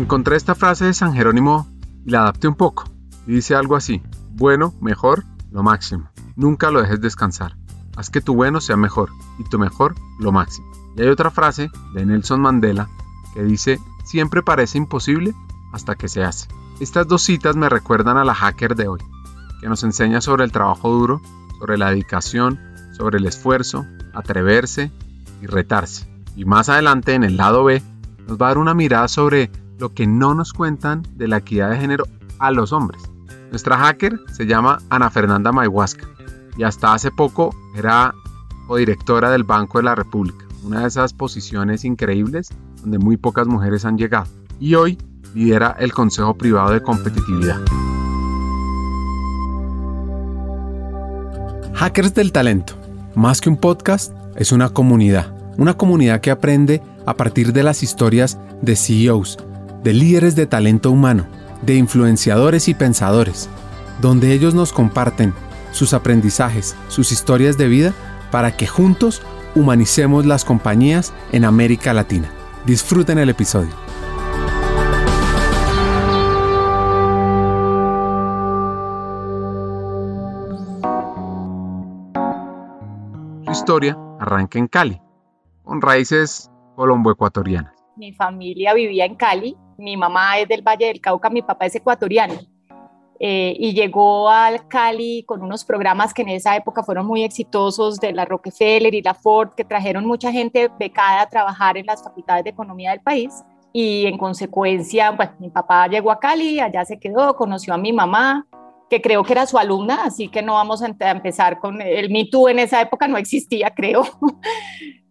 Encontré esta frase de San Jerónimo y la adapté un poco. Y dice algo así, bueno, mejor, lo máximo. Nunca lo dejes descansar. Haz que tu bueno sea mejor y tu mejor lo máximo. Y hay otra frase de Nelson Mandela que dice, siempre parece imposible hasta que se hace. Estas dos citas me recuerdan a la hacker de hoy, que nos enseña sobre el trabajo duro, sobre la dedicación, sobre el esfuerzo, atreverse y retarse. Y más adelante en el lado B nos va a dar una mirada sobre lo que no nos cuentan de la equidad de género a los hombres. Nuestra hacker se llama Ana Fernanda Mayhuasca y hasta hace poco era codirectora del Banco de la República, una de esas posiciones increíbles donde muy pocas mujeres han llegado. Y hoy lidera el Consejo Privado de Competitividad. Hackers del Talento, más que un podcast, es una comunidad. Una comunidad que aprende a partir de las historias de CEOs, de líderes de talento humano, de influenciadores y pensadores, donde ellos nos comparten sus aprendizajes, sus historias de vida, para que juntos humanicemos las compañías en América Latina. Disfruten el episodio. Su historia arranca en Cali, con raíces colombo-ecuatorianas. Mi familia vivía en Cali, mi mamá es del Valle del Cauca, mi papá es ecuatoriano. Eh, y llegó al Cali con unos programas que en esa época fueron muy exitosos de la Rockefeller y la Ford, que trajeron mucha gente becada a trabajar en las facultades de economía del país. Y en consecuencia, bueno, mi papá llegó a Cali, allá se quedó, conoció a mi mamá, que creo que era su alumna, así que no vamos a empezar con el Me Too en esa época, no existía, creo.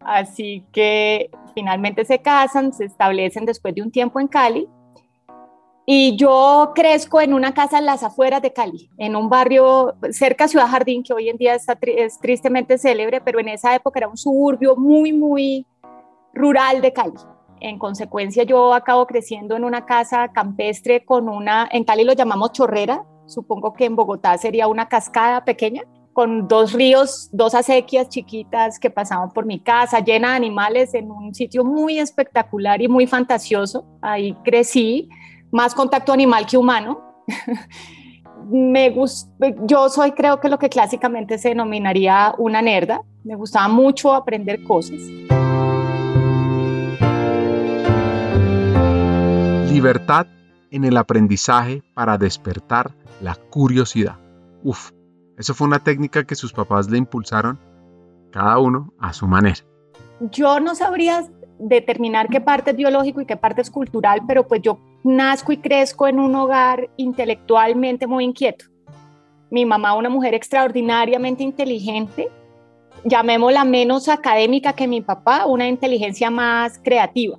así que finalmente se casan, se establecen después de un tiempo en Cali y yo crezco en una casa en las afueras de Cali, en un barrio cerca de Ciudad Jardín, que hoy en día está, es tristemente célebre, pero en esa época era un suburbio muy, muy rural de Cali. En consecuencia, yo acabo creciendo en una casa campestre con una, en Cali lo llamamos chorrera, supongo que en Bogotá sería una cascada pequeña, con dos ríos, dos acequias chiquitas que pasaban por mi casa, llena de animales, en un sitio muy espectacular y muy fantasioso. Ahí crecí más contacto animal que humano. me yo soy creo que lo que clásicamente se denominaría una nerda. Me gustaba mucho aprender cosas. Libertad en el aprendizaje para despertar la curiosidad. Uf, eso fue una técnica que sus papás le impulsaron, cada uno a su manera. Yo no sabría determinar qué parte es biológico y qué parte es cultural, pero pues yo nazco y crezco en un hogar intelectualmente muy inquieto. Mi mamá, una mujer extraordinariamente inteligente, llamémosla menos académica que mi papá, una inteligencia más creativa.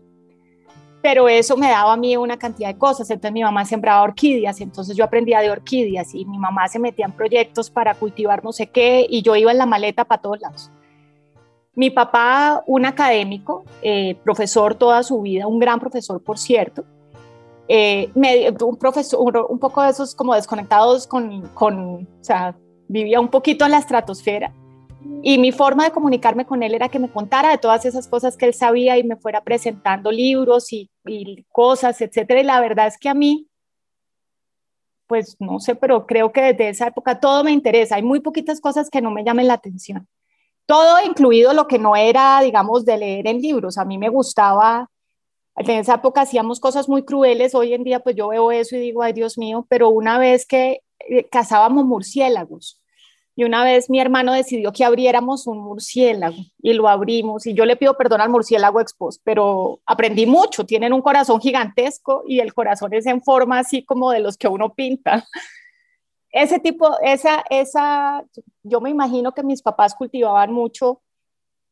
Pero eso me daba a mí una cantidad de cosas. Entonces mi mamá sembraba orquídeas, entonces yo aprendía de orquídeas y mi mamá se metía en proyectos para cultivar no sé qué y yo iba en la maleta para todos lados. Mi papá, un académico, eh, profesor toda su vida, un gran profesor, por cierto, eh, un profesor, un poco de esos como desconectados con, con, o sea, vivía un poquito en la estratosfera. Y mi forma de comunicarme con él era que me contara de todas esas cosas que él sabía y me fuera presentando libros y, cosas, etcétera. Y la verdad es que a mí, pues no sé, pero creo que desde esa época todo me interesa. Hay muy poquitas cosas que no me llamen la atención. Todo incluido lo que no era, digamos, de leer en libros. A mí me gustaba en esa época hacíamos cosas muy crueles, hoy en día pues yo veo eso y digo, ay Dios mío, pero una vez que eh, cazábamos murciélagos y una vez mi hermano decidió que abriéramos un murciélago y lo abrimos y yo le pido perdón al murciélago expos, pero aprendí mucho, tienen un corazón gigantesco y el corazón es en forma así como de los que uno pinta. Ese tipo, esa, esa, yo me imagino que mis papás cultivaban mucho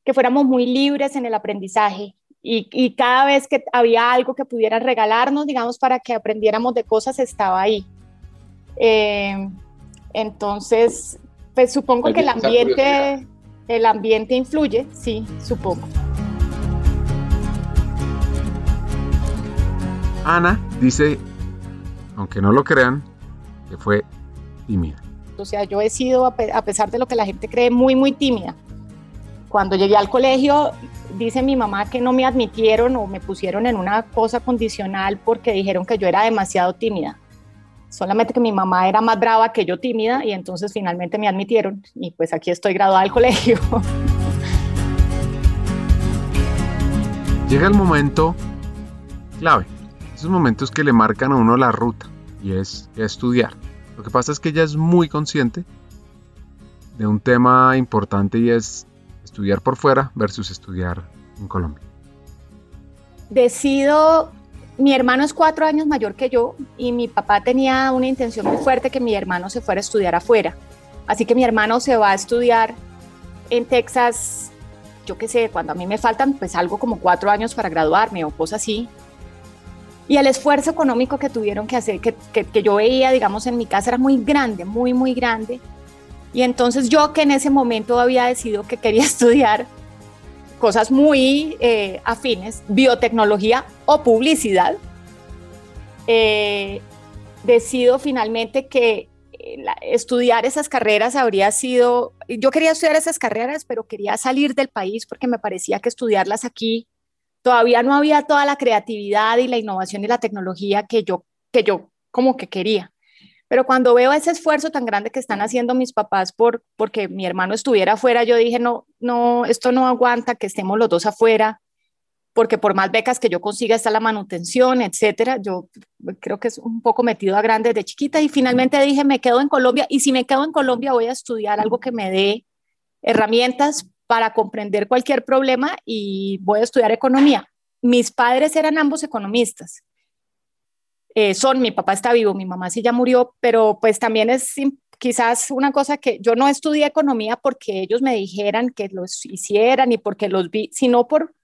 que fuéramos muy libres en el aprendizaje, y, cada vez que había algo que pudieran regalarnos, digamos, para que aprendiéramos de cosas, estaba ahí. Eh, entonces, pues supongo que el ambiente, el ambiente influye, sí, supongo. Ana dice, aunque no lo crean, que fue tímida. O sea, yo he sido, a pesar de lo que la gente cree, muy, muy tímida. Cuando llegué al colegio, dice mi mamá que no me admitieron o me pusieron en una cosa condicional porque dijeron que yo era demasiado tímida. Solamente que mi mamá era más brava que yo tímida y entonces finalmente me admitieron y pues aquí estoy graduada del colegio. Llega el momento clave, esos momentos que le marcan a uno la ruta y es estudiar. Lo que pasa es que ella es muy consciente de un tema importante y es estudiar por fuera versus estudiar en Colombia. Decido, mi hermano es cuatro años mayor que yo y mi papá tenía una intención muy fuerte que mi hermano se fuera a estudiar afuera. Así que mi hermano se va a estudiar en Texas, yo qué sé, cuando a mí me faltan pues algo como cuatro años para graduarme o cosas así. Y el esfuerzo económico que tuvieron que hacer, que, que, yo veía, digamos, en mi casa era muy grande, muy, muy grande. Y entonces yo que en ese momento había decidido que quería estudiar cosas muy eh, afines, biotecnología o publicidad, eh, decido finalmente que eh, estudiar esas carreras habría sido, yo quería estudiar esas carreras, pero quería salir del país porque me parecía que estudiarlas aquí todavía no había toda la creatividad y la innovación y la tecnología que yo, que yo como que quería. Pero cuando veo ese esfuerzo tan grande que están haciendo mis papás por porque mi hermano estuviera afuera, yo dije, no, no, esto no aguanta que estemos los dos afuera, porque por más becas que yo consiga está la manutención, etcétera. Yo creo que es un poco metido a grande de chiquita y finalmente dije, me quedo en Colombia y si me quedo en Colombia voy a estudiar algo que me dé herramientas para comprender cualquier problema y voy a estudiar economía. Mis padres eran ambos economistas. Eh, son, mi papá está vivo, mi mamá sí ya murió, pero pues también es quizás una cosa que yo no estudié economía porque ellos me dijeran que los hicieran y porque los vi, sino por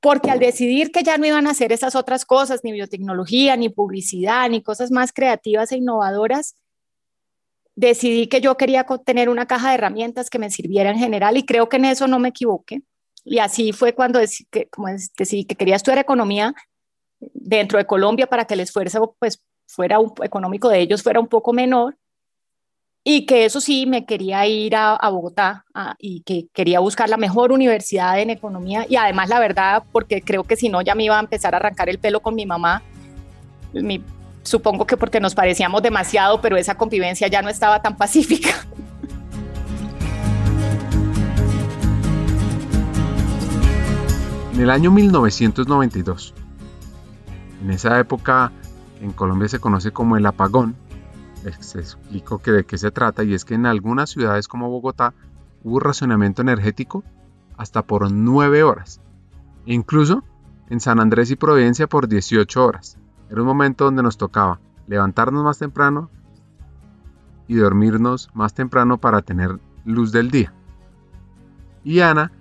porque al decidir que ya no iban a hacer esas otras cosas, ni biotecnología, ni publicidad, ni cosas más creativas e innovadoras, decidí que yo quería tener una caja de herramientas que me sirviera en general y creo que en eso no me equivoqué. Y así fue cuando decidí que, como decidí que quería estudiar economía dentro de Colombia para que el esfuerzo pues, fuera un, económico de ellos fuera un poco menor y que eso sí me quería ir a, Bogotá y que quería buscar la mejor universidad en economía y además la verdad porque creo que si no ya me iba a empezar a arrancar el pelo con mi mamá mi Supongo que porque nos parecíamos demasiado, pero esa convivencia ya no estaba tan pacífica. En el año 1992, en esa época en Colombia se conoce como el apagón, les explico que de qué se trata y es que en algunas ciudades como Bogotá hubo racionamiento energético hasta por 9 horas, e incluso en San Andrés y Providencia por 18 horas. Era un momento donde nos tocaba levantarnos más temprano y dormirnos más temprano para tener luz del día. Y Ana,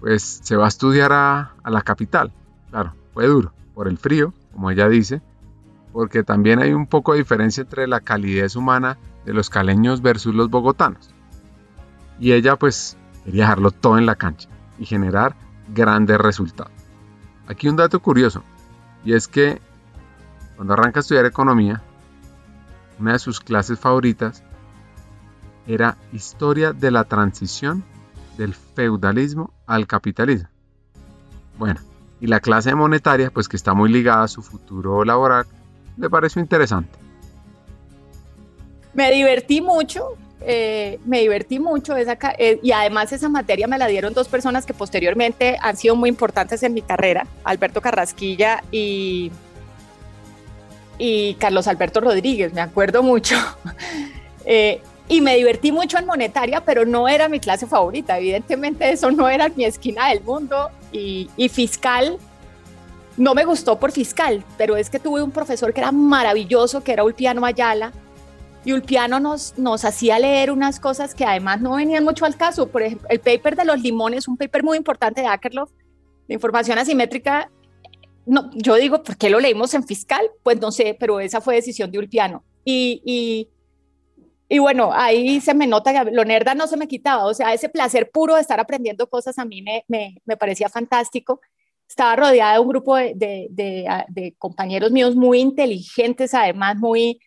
pues se va a estudiar a, la capital. Claro, fue duro, por el frío, como ella dice, porque también hay un poco de diferencia entre la calidez humana de los caleños versus los bogotanos. Y ella pues quería dejarlo todo en la cancha y generar grandes resultados. Aquí un dato curioso, y es que cuando arranca a estudiar economía, una de sus clases favoritas era historia de la transición del feudalismo al capitalismo. Bueno, y la clase monetaria, pues que está muy ligada a su futuro laboral, le pareció interesante. Me divertí mucho, eh, me divertí mucho esa, eh, y además esa materia me la dieron dos personas que posteriormente han sido muy importantes en mi carrera, Alberto Carrasquilla y y Carlos Alberto Rodríguez, me acuerdo mucho. Eh, y me divertí mucho en monetaria, pero no era mi clase favorita. Evidentemente eso no era mi esquina del mundo. Y, fiscal, no me gustó por fiscal, pero es que tuve un profesor que era maravilloso, que era Ulpiano Ayala. Y Ulpiano nos, nos hacía leer unas cosas que además no venían mucho al caso. Por ejemplo, el paper de los limones, un paper muy importante de Akerlof, de información asimétrica, no, yo digo, ¿por qué lo leímos en fiscal? Pues no sé, pero esa fue decisión de Ulpiano. Y, y, y bueno, ahí se me nota que lo nerda no se me quitaba, o sea, ese placer puro de estar aprendiendo cosas a mí me, me, me parecía fantástico. Estaba rodeada de un grupo de, de, de, compañeros míos muy inteligentes, además muy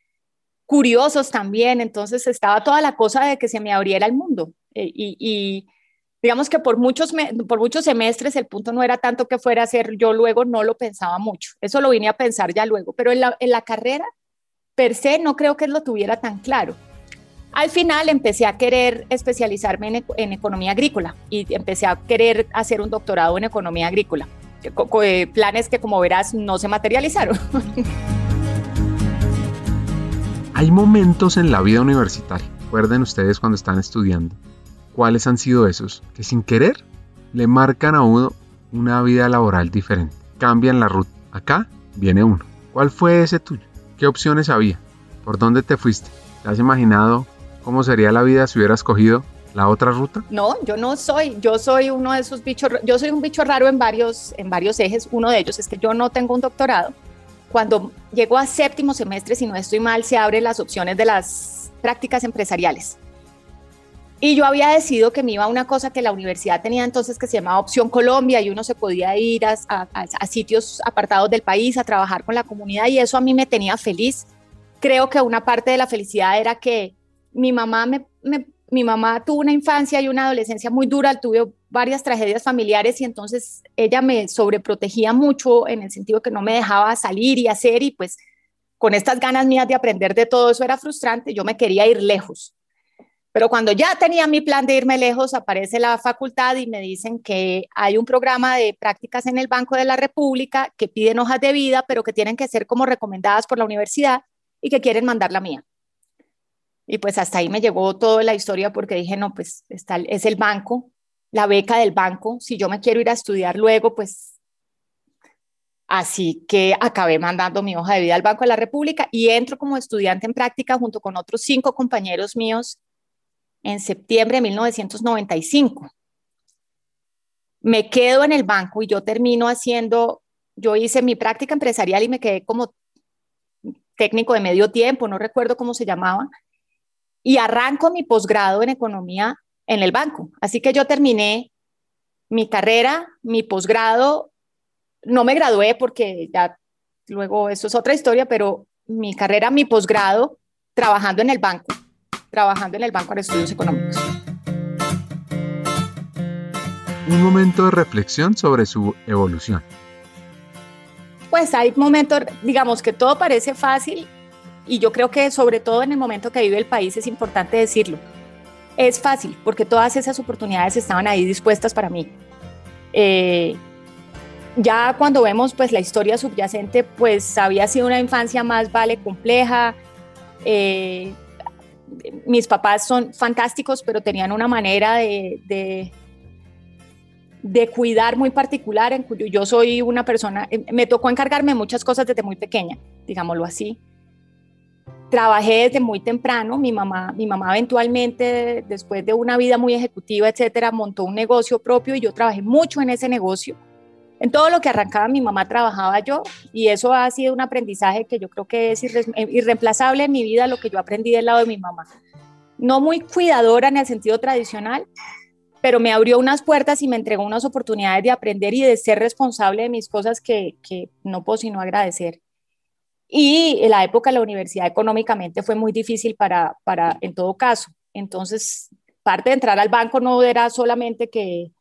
curiosos también, entonces estaba toda la cosa de que se me abriera el mundo. Eh, y, y digamos que por muchos, por muchos semestres el punto no era tanto que fuera a ser, yo luego no lo pensaba mucho, eso lo vine a pensar ya luego, pero en la, en la carrera per se no creo que lo tuviera tan claro. Al final empecé a querer especializarme en, economía agrícola y empecé a querer hacer un doctorado en economía agrícola, eh, planes que como verás no se materializaron. Hay momentos en la vida universitaria, recuerden ustedes cuando están estudiando, cuáles han sido esos que sin querer le marcan a uno una vida laboral diferente, cambian la ruta. Acá viene uno. ¿Cuál fue ese tuyo? ¿Qué opciones había? ¿Por dónde te fuiste? ¿Te has imaginado cómo sería la vida si hubieras cogido la otra ruta? No, yo no soy, yo soy uno de esos bichos, yo soy un bicho raro en varios, en varios ejes. Uno de ellos es que yo no tengo un doctorado. Cuando llego a séptimo semestre, si no estoy mal, se abren las opciones de las prácticas empresariales. Y yo había decidido que me iba a una cosa que la universidad tenía entonces que se llamaba Opción Colombia y uno se podía ir a, a, sitios apartados del país a trabajar con la comunidad y eso a mí me tenía feliz. Creo que una parte de la felicidad era que mi mamá, tuvo una infancia y una adolescencia muy dura, tuvo varias tragedias familiares y entonces ella me sobreprotegía mucho en el sentido que no me dejaba salir y hacer y pues con estas ganas mías de aprender de todo eso era frustrante, yo me quería ir lejos. Pero cuando ya tenía mi plan de irme lejos, aparece la facultad y me dicen que hay un programa de prácticas en el Banco de la República que piden hojas de vida, pero que tienen que ser como recomendadas por la universidad y que quieren mandar la mía. Y pues hasta ahí me llegó toda la historia porque dije, no, pues está, es el banco, la beca del banco, si yo me quiero ir a estudiar luego, pues así que acabé mandando mi hoja de vida al Banco de la República y entro como estudiante en práctica junto con otros cinco compañeros míos en septiembre de 1995. Me quedo en el banco y yo termino haciendo, yo hice mi práctica empresarial y me quedé como técnico de medio tiempo, no recuerdo cómo se llamaba, y arranco mi posgrado en economía en el banco. Así que yo terminé mi carrera, mi posgrado, no me gradué porque ya luego eso es otra historia, pero mi carrera, mi posgrado, trabajando en el banco, trabajando en el Banco de Estudios Económicos. Un momento de reflexión sobre su evolución. Pues hay momentos, digamos que todo parece fácil y yo creo que sobre todo en el momento que vive el país es importante decirlo. Es fácil porque todas esas oportunidades estaban ahí dispuestas para mí. Eh, ya cuando vemos pues la historia subyacente, pues había sido una infancia más vale compleja. Eh, mis papás son fantásticos, pero tenían una manera de, de, cuidar muy particular, en cuyo yo soy una persona, eh, me tocó encargarme muchas cosas desde muy pequeña, digámoslo así trabajé desde muy temprano. Mi mamá, mi mamá eventualmente, después de una vida muy ejecutiva, etcétera, montó un negocio propio y yo trabajé mucho en ese negocio. En todo lo que arrancaba mi mamá trabajaba yo y eso ha sido un aprendizaje que yo creo que es irreemplazable en mi vida, lo que yo aprendí del lado de mi mamá. No muy cuidadora en el sentido tradicional, pero me abrió unas puertas y me entregó unas oportunidades de aprender y de ser responsable de mis cosas que, que no puedo sino agradecer. Y en la época de la universidad económicamente fue muy difícil para, para, en todo caso. Entonces, parte de entrar al banco no era solamente que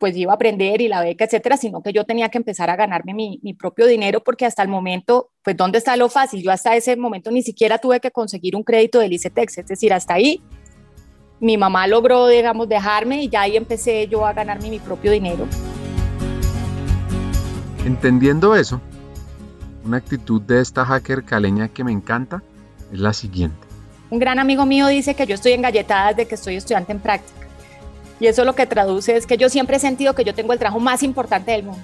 pues iba a aprender y la beca, etcétera, sino que yo tenía que empezar a ganarme mi, mi, propio dinero porque hasta el momento, pues ¿dónde está lo fácil? Yo hasta ese momento ni siquiera tuve que conseguir un crédito del ICETEX, es decir, hasta ahí mi mamá logró, digamos, dejarme y ya ahí empecé yo a ganarme mi propio dinero. Entendiendo eso, una actitud de esta hacker caleña que me encanta es la siguiente. Un gran amigo mío dice que yo estoy engalletada desde que estoy estudiante en práctica. Y eso lo que traduce es que yo siempre he sentido que yo tengo el trabajo más importante del mundo.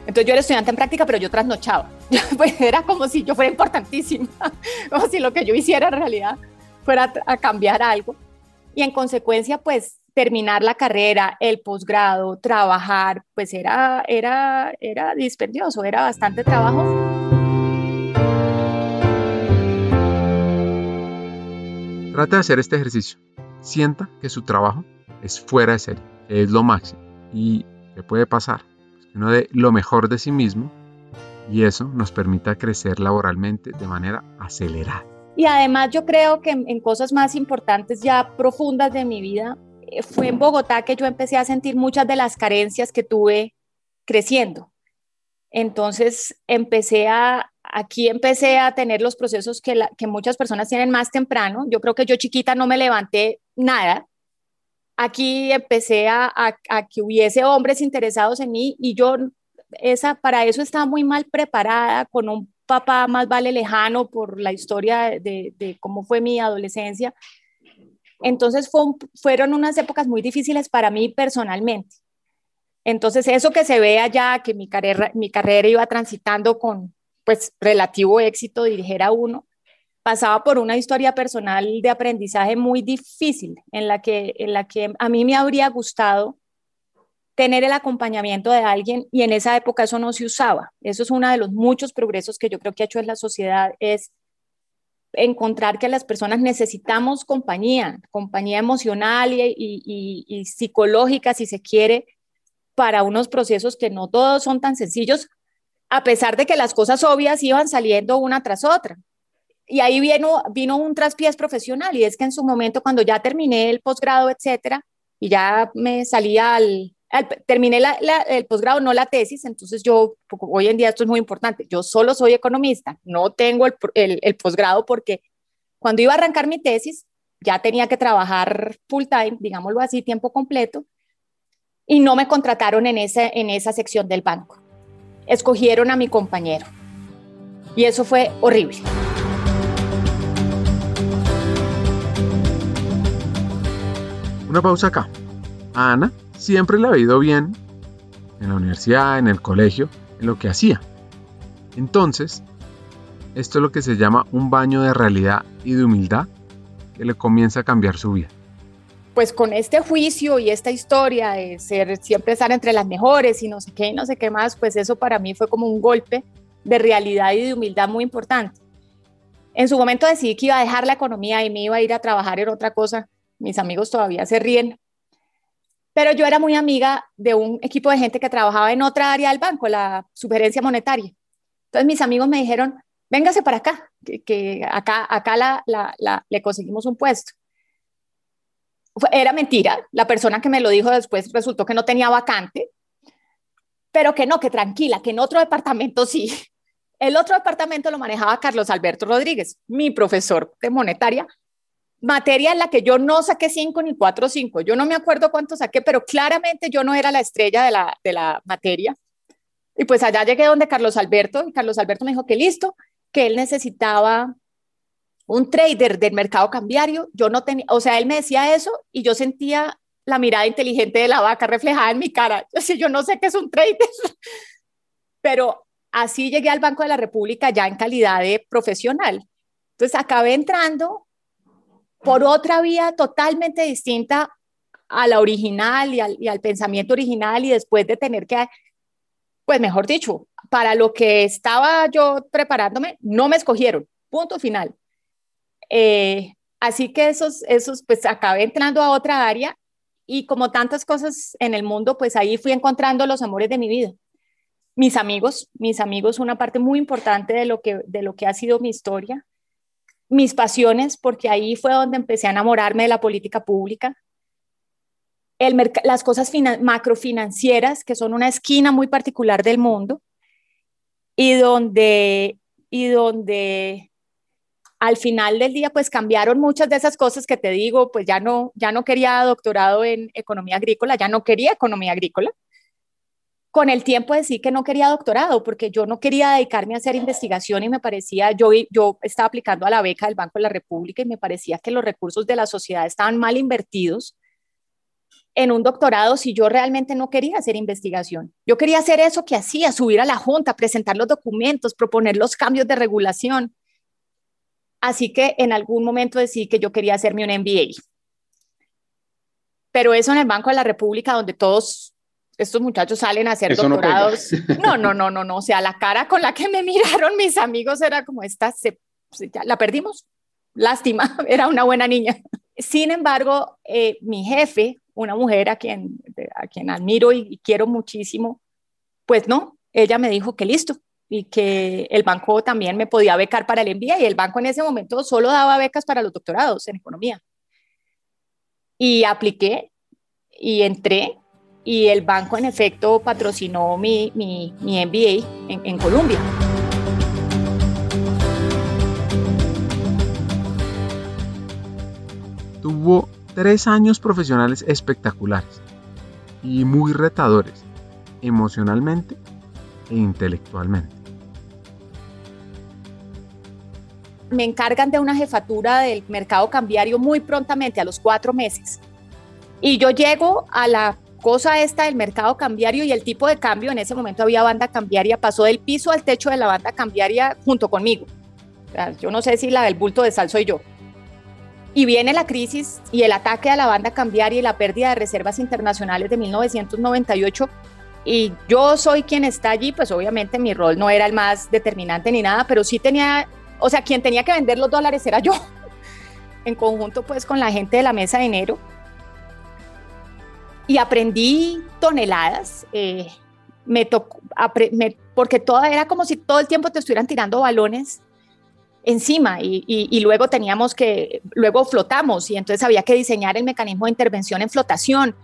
Entonces yo era estudiante en práctica, pero yo trasnochaba. Pues era como si yo fuera importantísima, como si lo que yo hiciera en realidad fuera a cambiar algo. Y en consecuencia, pues terminar la carrera, el posgrado, trabajar, pues era, era, era dispendioso, era bastante trabajo. Trate de hacer este ejercicio. Sienta que su trabajo es fuera de serie, es lo máximo. ¿Y qué puede pasar? Pues que uno dé lo mejor de sí mismo y eso nos permita crecer laboralmente de manera acelerada. Y además yo creo que en cosas más importantes ya profundas de mi vida, fue en Bogotá que yo empecé a sentir muchas de las carencias que tuve creciendo. Entonces empecé a, aquí empecé a tener los procesos que, que muchas personas tienen más temprano. Yo creo que yo chiquita no me levanté nada. Aquí empecé a, a, que hubiese hombres interesados en mí y yo esa, para eso estaba muy mal preparada, con un papá más vale lejano por la historia de, de cómo fue mi adolescencia. Entonces fueron unas épocas muy difíciles para mí personalmente. Entonces eso que se ve allá, que mi carrera, mi carrera iba transitando con pues relativo éxito, dijera uno, pasaba por una historia personal de aprendizaje muy difícil en la que, en la que a mí me habría gustado tener el acompañamiento de alguien y en esa época eso no se usaba. Eso es uno de los muchos progresos que yo creo que ha hecho en la sociedad, es encontrar que las personas necesitamos compañía, compañía emocional y, psicológica, si se quiere, para unos procesos que no todos son tan sencillos, a pesar de que las cosas obvias iban saliendo una tras otra. Y ahí vino, vino un traspiés profesional, y es que en su momento, cuando ya terminé el posgrado, etcétera, y ya me salía al, terminé el posgrado, no la tesis, entonces yo, hoy en día esto es muy importante, yo solo soy economista, no tengo el, el, posgrado porque cuando iba a arrancar mi tesis ya tenía que trabajar full time, digámoslo así, tiempo completo, y no me contrataron en, ese, en esa sección del banco. Escogieron a mi compañero. Y eso fue horrible. Una pausa acá. Ana siempre le ha ido bien en la universidad, en el colegio, en lo que hacía. Entonces, esto es lo que se llama un baño de realidad y de humildad que le comienza a cambiar su vida. Pues con este juicio y esta historia de ser siempre estar entre las mejores y no sé qué y no sé qué más, pues eso para mí fue como un golpe de realidad y de humildad muy importante. En su momento decidí que iba a dejar la economía y me iba a ir a trabajar en otra cosa. Mis amigos todavía se ríen pero yo era muy amiga de un equipo de gente que trabajaba en otra área del banco, la sugerencia monetaria. Entonces mis amigos me dijeron, véngase para acá, que, acá, acá la, la, le conseguimos un puesto. Era mentira, la persona que me lo dijo después resultó que no tenía vacante, pero que no, que tranquila, que en otro departamento sí. El otro departamento lo manejaba Carlos Alberto Rodríguez, mi profesor de monetaria, materia en la que yo no saqué cinco ni cuatro o cinco. Yo no me acuerdo cuánto saqué, pero claramente yo no era la estrella de la, de la materia. Y pues allá llegué donde Carlos Alberto y Carlos Alberto me dijo que listo, que él necesitaba un trader del mercado cambiario. Yo no tenía, o sea, él me decía eso y yo sentía la mirada inteligente de la vaca reflejada en mi cara. Yo yo no sé qué es un trader, pero así llegué al Banco de la República ya en calidad de profesional. Entonces acabé entrando por otra vía totalmente distinta a la original y al, pensamiento original y después de tener que, pues mejor dicho, para lo que estaba yo preparándome, no me escogieron, punto final. Eh, así que esos, esos, pues acabé entrando a otra área y como tantas cosas en el mundo, pues ahí fui encontrando los amores de mi vida. Mis amigos, mis amigos, una parte muy importante de lo que, de lo que ha sido mi historia mis pasiones, porque ahí fue donde empecé a enamorarme de la política pública, el las cosas macrofinancieras, que son una esquina muy particular del mundo, y donde, y donde al final del día pues cambiaron muchas de esas cosas que te digo, pues ya no, ya no quería doctorado en economía agrícola, ya no quería economía agrícola, con el tiempo decidí que no quería doctorado porque yo no quería dedicarme a hacer investigación y me parecía, yo, yo estaba aplicando a la beca del Banco de la República y me parecía que los recursos de la sociedad estaban mal invertidos en un doctorado si yo realmente no quería hacer investigación. Yo quería hacer eso que hacía, subir a la junta, presentar los documentos, proponer los cambios de regulación. Así que en algún momento decidí que yo quería hacerme un MBA. Pero eso en el Banco de la República, donde todos estos muchachos salen a hacer doctorados. No, no, no, no, no, O sea, la cara con la que me miraron mis amigos era como esta, se, ya, la perdimos. Lástima, era una buena niña. Sin embargo, eh, mi jefe, una mujer a quien, a quien admiro y, quiero muchísimo, pues no, ella me dijo que listo y que el banco también me podía becar para el MBA y el banco en ese momento solo daba becas para los doctorados en economía. Y apliqué y entré y el banco en efecto patrocinó mi, mi, MBA en Colombia. Tuvo tres años profesionales espectaculares y muy retadores emocionalmente e intelectualmente. Me encargan de una jefatura del mercado cambiario muy prontamente, a los cuatro meses. Y yo llego a la cosa esta del mercado cambiario y el tipo de cambio, en ese momento había banda cambiaria, pasó del piso al techo de la banda cambiaria junto conmigo. yo no sé si la del bulto de sal soy yo. Y viene la crisis y el ataque a la banda cambiaria y la pérdida de reservas internacionales de 1998. Y yo soy quien está allí, pues obviamente mi rol no era el más determinante ni nada, pero sí tenía, o sea, quien tenía que vender los dólares era yo, en conjunto pues con la gente de la mesa de enero y aprendí toneladas. Eh, me tocó, porque todo era como si todo el tiempo te estuvieran tirando balones encima y, luego teníamos que, luego flotamos y entonces había que diseñar el mecanismo de intervención en flotación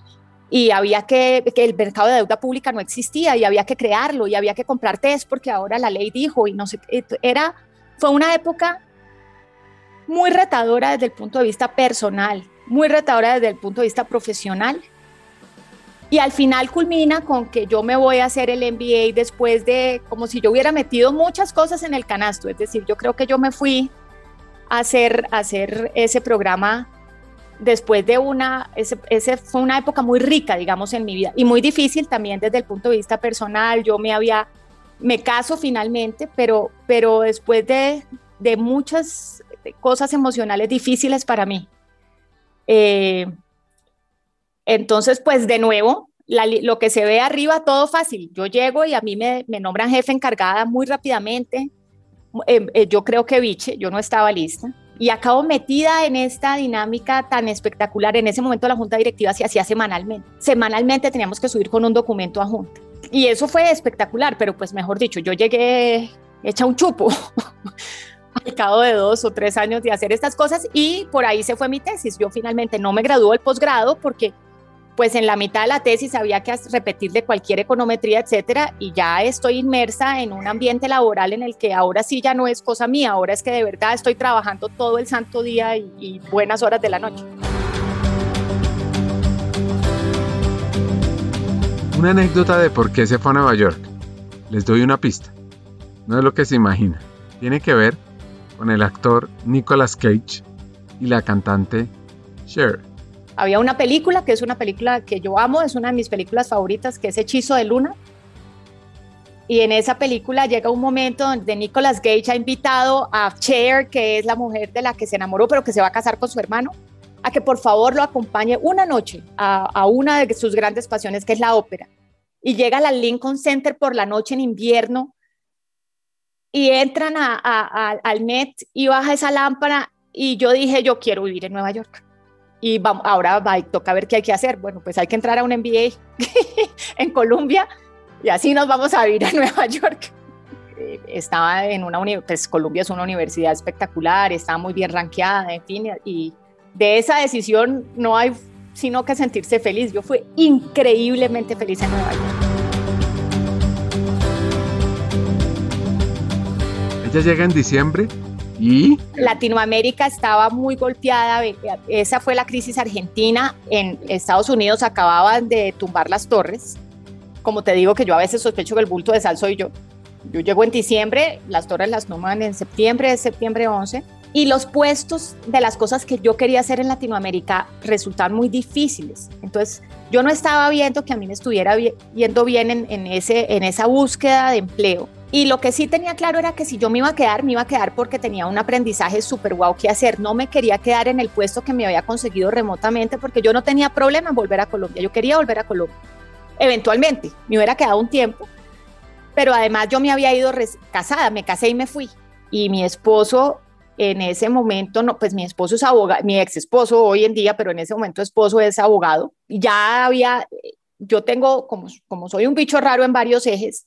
y había que, que el mercado de deuda pública no existía y había que crearlo y había que comprar test porque ahora la ley dijo y no sé, era, fue una época muy retadora desde el punto de vista personal, muy retadora desde el punto de vista profesional y al final culmina con que yo me voy a hacer el MBA después de como si yo hubiera metido muchas cosas en el canasto. Es decir, yo creo que yo me fui a hacer, hacer ese programa después de una, ese, fue una época muy rica, digamos, en mi vida y muy difícil también desde el punto de vista personal. Yo me había, me caso finalmente, pero, pero después de, de muchas cosas emocionales difíciles para mí. Eh, entonces, pues de nuevo, lo que se ve arriba, todo fácil. Yo llego y a mí me, nombran jefe encargada muy rápidamente. Em, eh, yo creo que biche, yo no estaba lista. Y acabo metida en esta dinámica tan espectacular. En ese momento la junta directiva se hacía semanalmente. Semanalmente teníamos que subir con un documento a junta. Y eso fue espectacular, pero pues mejor dicho, yo llegué hecha un chupo al cabo de dos o tres años de hacer estas cosas y por ahí se fue mi tesis. Yo finalmente no me graduó el posgrado porque pues en la mitad de la tesis había que repetirle cualquier econometría, etcétera, y ya estoy inmersa en un ambiente laboral en el que ahora sí ya no es cosa mía, ahora es que de verdad estoy trabajando todo el santo día y, y buenas horas de la noche. Una anécdota de por qué se fue a Nueva York. Les doy una pista. No es lo que se imagina. Tiene que ver con el actor Nicolas Cage y la cantante Cher había una película que es una película que yo amo, es una de mis películas favoritas, que es Hechizo de Luna. Y en esa película llega un momento donde Nicolas Gage ha invitado a Cher, que es la mujer de la que se enamoró, pero que se va a casar con su hermano, a que por favor lo acompañe una noche a, una de sus grandes pasiones, que es la ópera. Y llega a la Lincoln Center por la noche en invierno y entran al Met y baja esa lámpara y yo dije, yo quiero vivir en Nueva York y vamos, ahora va, toca ver qué hay que hacer. Bueno, pues hay que entrar a un MBA en Colombia y así nos vamos a vivir a Nueva York. Eh, estaba en una universidad, pues Colombia es una universidad espectacular, está muy bien rankeada, en fin, de esa decisión no hay sino que sentirse feliz. Yo fui increíblemente feliz en Nueva York. Ella llega en diciembre ¿Y? Latinoamérica estaba muy golpeada, esa fue la crisis argentina, en Estados Unidos acababan de tumbar las torres, como te digo que yo a veces sospecho que el bulto de sal soy yo. Yo llego en diciembre, las torres las toman en septiembre, septiembre 11, y los puestos de las cosas que yo quería hacer en Latinoamérica resultaban muy difíciles. Entonces, yo no estaba viendo que a mí me estuviera yendo bien en, en, ese, en esa búsqueda de empleo. Y lo que sí tenía claro era que si yo me iba a quedar, me iba a quedar porque tenía un aprendizaje súper guau que hacer. No me quería quedar en el puesto que me había conseguido remotamente porque yo no tenía problema en volver a Colombia. Yo quería volver a Colombia. Eventualmente, me hubiera quedado un tiempo, pero además yo me había ido casada, me casé y me fui. Y mi esposo en ese momento, no, pues mi esposo es abogado, mi ex esposo hoy en día, pero en ese momento esposo es abogado. Ya había, yo tengo, como, como soy un bicho raro en varios ejes,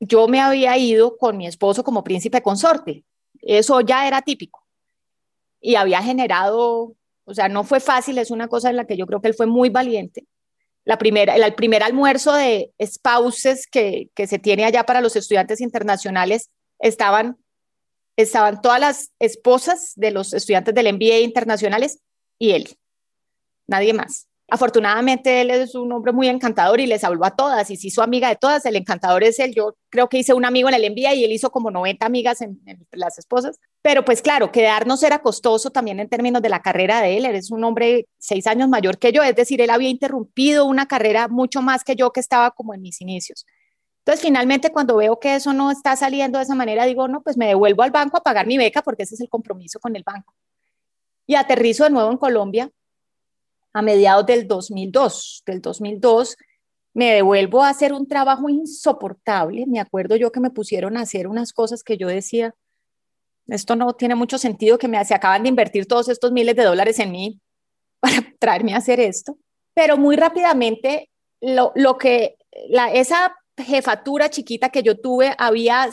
yo me había ido con mi esposo como príncipe consorte. Eso ya era típico. Y había generado O sea, no fue fácil, es una cosa en la que yo creo que él fue muy valiente. La primera, el, primer almuerzo de spouses que, que se tiene allá para los estudiantes internacionales estaban, estaban todas las esposas de los estudiantes del MBA internacionales y él, nadie más. Afortunadamente él es un hombre muy encantador y les habló a todas y se hizo amiga de todas. El encantador es él. Yo creo que hice un amigo en el envía y él hizo como 90 amigas en, las esposas. Pero pues claro, quedarnos era costoso también en términos de la carrera de él. Él es un hombre seis años mayor que yo, es decir, él había interrumpido una carrera mucho más que yo que estaba como en mis inicios. Entonces, finalmente, cuando veo que eso no está saliendo de esa manera, digo, no, pues me devuelvo al banco a pagar mi beca porque ese es el compromiso con el banco. Y aterrizo de nuevo en Colombia a mediados del 2002. Del 2002 me devuelvo a hacer un trabajo insoportable. Me acuerdo yo que me pusieron a hacer unas cosas que yo decía, esto no tiene mucho sentido, que me, se acaban de invertir todos estos miles de dólares en mí para traerme a hacer esto. Pero muy rápidamente, lo, lo que la, esa jefatura chiquita que yo tuve había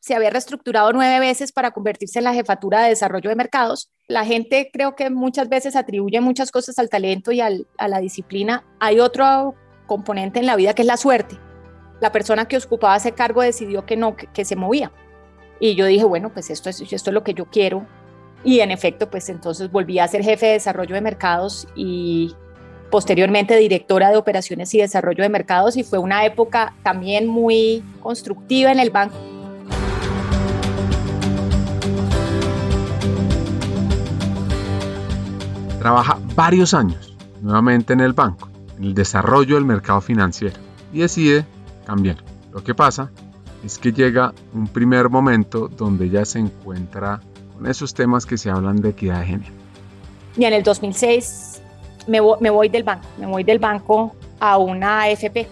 se había reestructurado nueve veces para convertirse en la jefatura de desarrollo de mercados. La gente creo que muchas veces atribuye muchas cosas al talento y a la disciplina. Hay otro componente en la vida que es la suerte. La persona que ocupaba ese cargo decidió que no, que, se movía. Y yo dije, bueno, pues esto es, esto es lo que yo quiero. Y en efecto, pues entonces volví a ser jefe de desarrollo de mercados y posteriormente directora de operaciones y desarrollo de mercados y fue una época también muy constructiva en el banco. Trabaja varios años nuevamente en el banco, en el desarrollo del mercado financiero y decide cambiar. Lo que pasa es que llega un primer momento donde ella se encuentra con esos temas que se hablan de equidad de género. Y en el 2006 me, voy, del banco, me voy del banco a una AFP,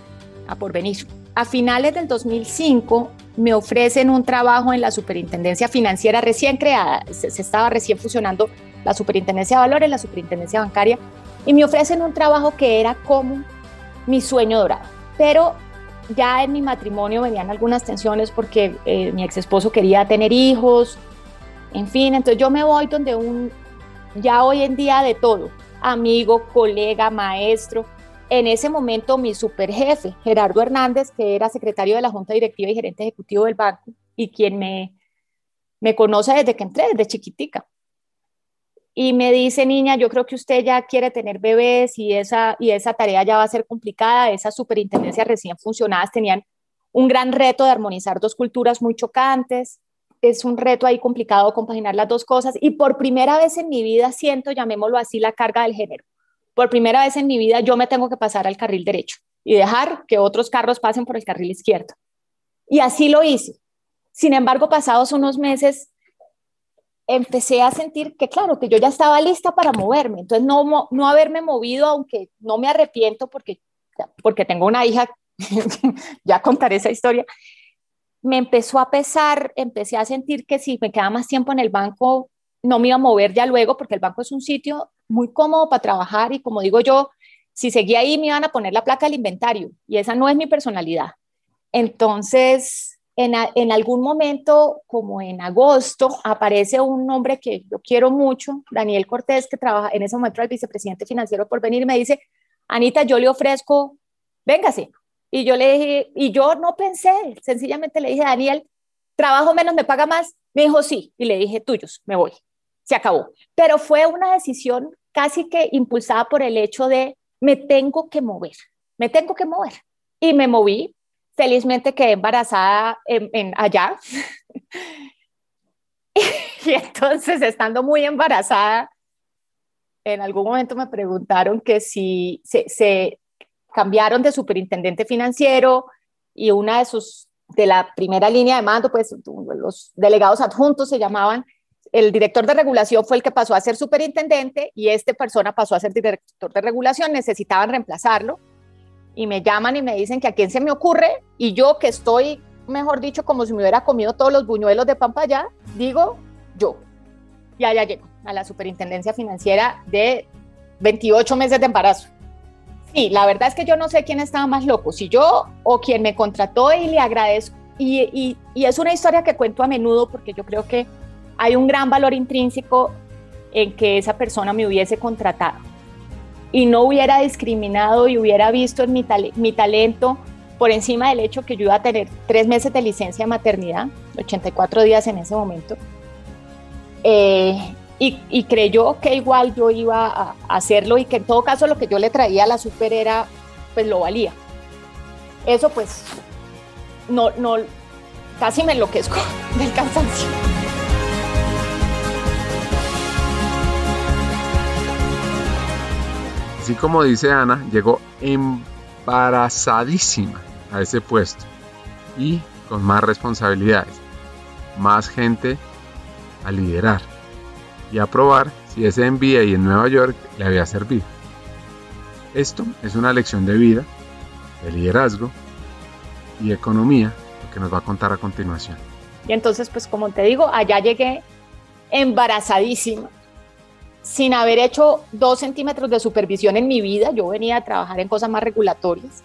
a Porvenir. A finales del 2005 me ofrecen un trabajo en la superintendencia financiera recién creada, se, se estaba recién fusionando la Superintendencia de Valores, la Superintendencia Bancaria, y me ofrecen un trabajo que era como mi sueño dorado. Pero ya en mi matrimonio venían algunas tensiones porque eh, mi ex esposo quería tener hijos, en fin, entonces yo me voy donde un, ya hoy en día de todo, amigo, colega, maestro, en ese momento mi super jefe, Gerardo Hernández, que era secretario de la Junta Directiva y gerente ejecutivo del banco y quien me, me conoce desde que entré, desde chiquitica y me dice, niña, yo creo que usted ya quiere tener bebés y esa, y esa tarea ya va a ser complicada. Esas superintendencias recién funcionadas tenían un gran reto de armonizar dos culturas muy chocantes. Es un reto ahí complicado compaginar las dos cosas. Y por primera vez en mi vida siento, llamémoslo así, la carga del género. Por primera vez en mi vida yo me tengo que pasar al carril derecho y dejar que otros carros pasen por el carril izquierdo. Y así lo hice. Sin embargo, pasados unos meses, empecé a sentir que, claro, que yo ya estaba lista para moverme. Entonces, no, no haberme movido, aunque no me arrepiento porque, porque tengo una hija, ya contaré esa historia, me empezó a pesar, empecé a sentir que si me quedaba más tiempo en el banco, no me iba a mover ya luego, porque el banco es un sitio muy cómodo para trabajar y como digo yo, si seguía ahí me iban a poner la placa del inventario y esa no es mi personalidad. Entonces, en, algún momento, como en agosto, aparece un hombre que yo quiero mucho, Daniel Cortés, que trabaja en ese momento el vicepresidente financiero por venir, me dice, Anita, yo le ofrezco, véngase. Y yo le dije, y yo no pensé, sencillamente le dije, Daniel, trabajo menos, me paga más. Me dijo, sí. Y le dije, tuyos, me voy. Se acabó. Pero fue una decisión casi que impulsada por el hecho de, me tengo que mover, me tengo que mover. Y me moví, felizmente quedé embarazada en, allá. y entonces, estando muy embarazada, en algún momento me preguntaron que si se, cambiaron de superintendente financiero y una de sus, de la primera línea de mando, pues los delegados adjuntos se llamaban, el director de regulación fue el que pasó a ser superintendente y esta persona pasó a ser director de regulación, necesitaban reemplazarlo y me llaman y me dicen que a quién se me ocurre y yo que estoy, mejor dicho, como si me hubiera comido todos los buñuelos de Pampaya, digo yo. Y allá llego a la superintendencia financiera de 28 meses de embarazo. Sí, la verdad es que yo no sé quién estaba más loco, si yo o quien me contrató y le agradezco. Y, es una historia que cuento a menudo porque yo creo que hay un gran valor intrínseco en que esa persona me hubiese contratado y no hubiera discriminado y hubiera visto en mi, mi talento por encima del hecho que yo iba a tener tres meses de licencia de maternidad, 84 días en ese momento, eh, y, creyó que igual yo iba a, hacerlo y que en todo caso lo que yo le traía a la super era, pues lo valía. Eso pues, no, no, casi me enloquezco del cansancio. Así como dice Ana, llegó embarazadísima a ese puesto y con más responsabilidades, más gente a liderar y a probar si ese MBA en Nueva York le había servido. Esto es una lección de vida, de liderazgo y economía, que nos va a contar a continuación. Y entonces, pues como te digo, allá llegué embarazadísima, sin haber hecho dos centímetros de supervisión en mi vida. Yo venía a trabajar en cosas más regulatorias,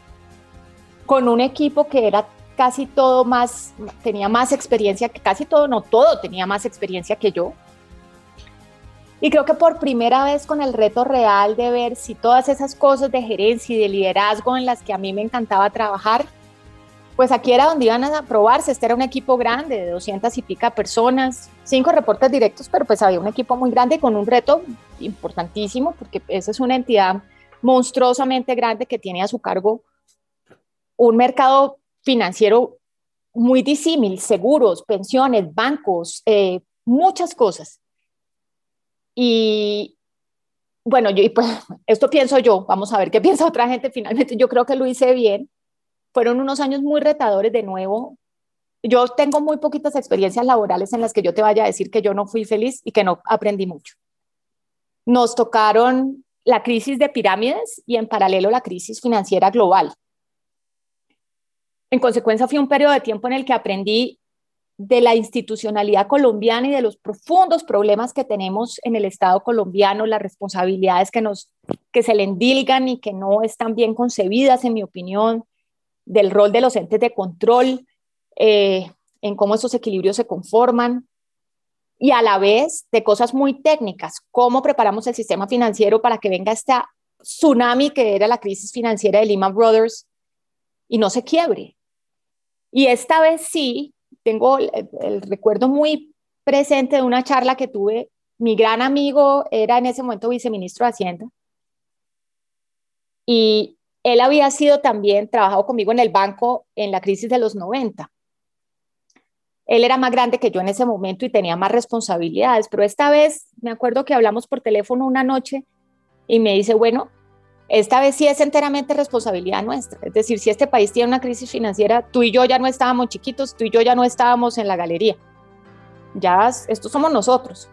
con un equipo que era casi todo más, tenía más experiencia que casi todo, no todo tenía más experiencia que yo. Y creo que por primera vez con el reto real de ver si todas esas cosas de gerencia y de liderazgo en las que a mí me encantaba trabajar, pues aquí era donde iban a probarse. Este era un equipo grande de 200 y pica personas, cinco reportes directos, pero pues había un equipo muy grande con un reto importantísimo, porque esa es una entidad monstruosamente grande que tiene a su cargo un mercado financiero muy disímil, seguros, pensiones, bancos, eh, muchas cosas. Y bueno, yo, pues, esto pienso yo, vamos a ver qué piensa otra gente. Finalmente, yo creo que lo hice bien. Fueron unos años muy retadores de nuevo. Yo tengo muy poquitas experiencias laborales en las que yo te vaya a decir que yo no fui feliz y que no aprendí mucho. Nos tocaron la crisis de pirámides y en paralelo la crisis financiera global. En consecuencia, fue un periodo de tiempo en el que aprendí de la institucionalidad colombiana y de los profundos problemas que tenemos en el Estado colombiano, las responsabilidades que, nos, que se le endilgan y que no están bien concebidas, en mi opinión, del rol de los entes de control, eh, en cómo esos equilibrios se conforman, y a la vez de cosas muy técnicas, cómo preparamos el sistema financiero para que venga esta tsunami que era la crisis financiera de Lehman Brothers y no se quiebre. Y esta vez sí, tengo el, recuerdo muy presente de una charla que tuve. Mi gran amigo era en ese momento viceministro de Hacienda y él había sido también, trabajado conmigo en el banco en la crisis de los 90. Él era más grande que yo en ese momento y tenía más responsabilidades, pero esta vez me acuerdo que hablamos por teléfono una noche y me dice, bueno, esta vez sí es enteramente responsabilidad nuestra. Es decir, si este país tiene una crisis financiera, tú y yo ya no estábamos chiquitos, tú y yo ya no estábamos en la galería. Ya, estos somos nosotros.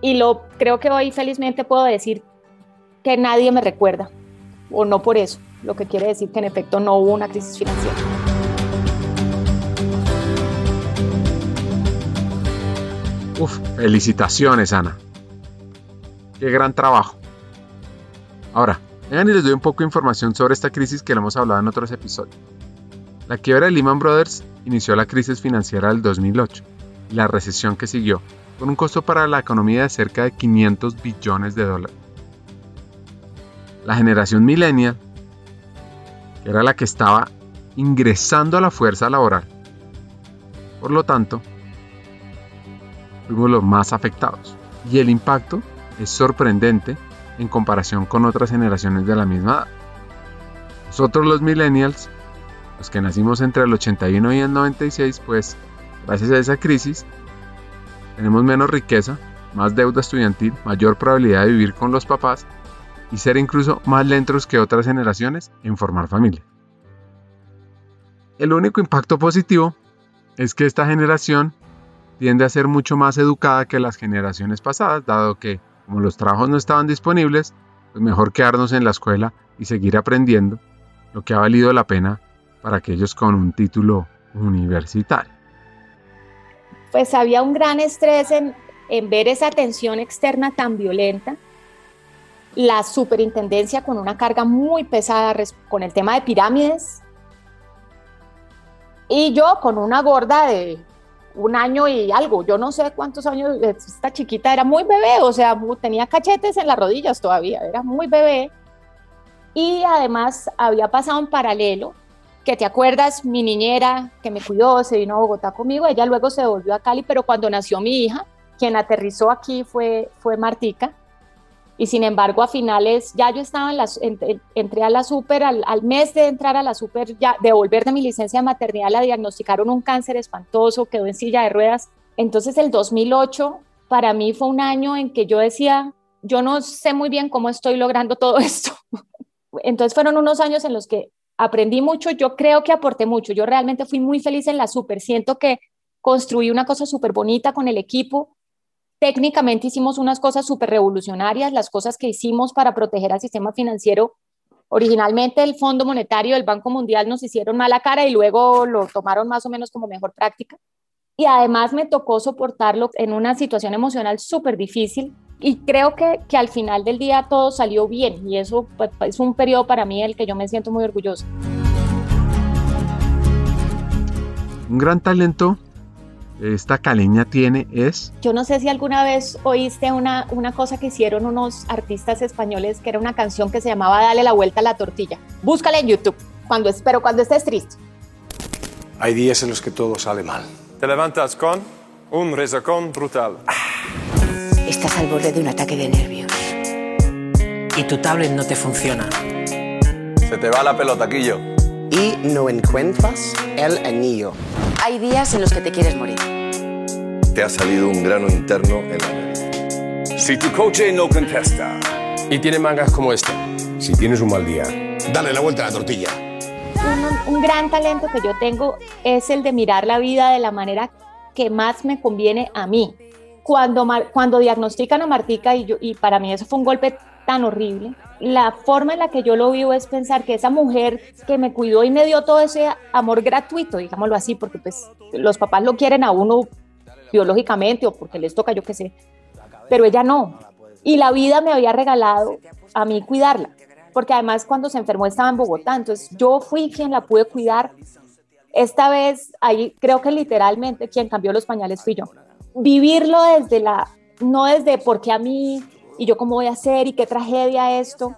Y lo creo que hoy felizmente puedo decir que nadie me recuerda, o no por eso, lo que quiere decir que en efecto no hubo una crisis financiera. Uf, felicitaciones, Ana. Qué gran trabajo. Ahora, vengan y les doy un poco de información sobre esta crisis que le hemos hablado en otros episodios. La quiebra de Lehman Brothers inició la crisis financiera del 2008 y la recesión que siguió, con un costo para la economía de cerca de 500 billones de dólares. La generación millennial, que era la que estaba ingresando a la fuerza laboral, por lo tanto, fuimos los más afectados. Y el impacto es sorprendente en comparación con otras generaciones de la misma edad. Nosotros los millennials, los que nacimos entre el 81 y el 96, pues gracias a esa crisis tenemos menos riqueza, más deuda estudiantil, mayor probabilidad de vivir con los papás y ser incluso más lentos que otras generaciones en formar familia. El único impacto positivo es que esta generación tiende a ser mucho más educada que las generaciones pasadas, dado que como los trabajos no estaban disponibles, pues mejor quedarnos en la escuela y seguir aprendiendo, lo que ha valido la pena para aquellos con un título universitario. Pues había un gran estrés en, en ver esa tensión externa tan violenta, la superintendencia con una carga muy pesada con el tema de pirámides, y yo con una gorda de un año y algo, yo no sé cuántos años, esta chiquita era muy bebé, o sea, tenía cachetes en las rodillas todavía, era muy bebé. Y además había pasado en paralelo, que te acuerdas, mi niñera que me cuidó, se vino a Bogotá conmigo, ella luego se volvió a Cali, pero cuando nació mi hija, quien aterrizó aquí fue, fue Martica. Y sin embargo, a finales, ya yo estaba en la, entré a la super, al, mes de entrar a la super, ya de volver de mi licencia de maternidad, la diagnosticaron un cáncer espantoso, quedó en silla de ruedas. Entonces el 2008 para mí fue un año en que yo decía, yo no sé muy bien cómo estoy logrando todo esto. Entonces fueron unos años en los que aprendí mucho, yo creo que aporté mucho, yo realmente fui muy feliz en la super, siento que construí una cosa súper bonita con el equipo, técnicamente hicimos unas cosas súper revolucionarias, las cosas que hicimos para proteger al sistema financiero. Originalmente el Fondo Monetario del Banco Mundial nos hicieron mala cara y luego lo tomaron más o menos como mejor práctica. Y además me tocó soportarlo en una situación emocional súper difícil y creo que, que, al final del día todo salió bien y eso pues, es un periodo para mí del que yo me siento muy orgullosa. Un gran talento esta caleña tiene es... Yo no sé si alguna vez oíste una, una cosa que hicieron unos artistas españoles, que era una canción que se llamaba Dale la vuelta a la tortilla. Búscala en YouTube, cuando, pero cuando estés triste. Hay días en los que todo sale mal. Te levantas con un resacón brutal. Estás al borde de un ataque de nervios. Y tu tablet no te funciona. Se te va la pelota, Quillo. Y no encuentras el anillo. Hay días en los que te quieres morir. Te ha salido un grano interno en la nariz. Si tu coche no contesta y tiene mangas como esta, si tienes un mal día, dale la vuelta a la tortilla. Un, un, gran talento que yo tengo es el de mirar la vida de la manera que más me conviene a mí. Cuando, cuando diagnostican a Martica, y, yo, y para mí eso fue un golpe tan horrible, la forma en la que yo lo vivo es pensar que esa mujer que me cuidó y me dio todo ese amor gratuito, digámoslo así, porque pues los papás lo quieren a uno biológicamente o porque les toca, yo qué sé, pero ella no. Y la vida me había regalado a mí cuidarla, porque además cuando se enfermó estaba en Bogotá, entonces yo fui quien la pude cuidar. Esta vez, ahí creo que literalmente quien cambió los pañales fui yo. Vivirlo desde la, no desde porque a mí y yo cómo voy a hacer y qué tragedia esto.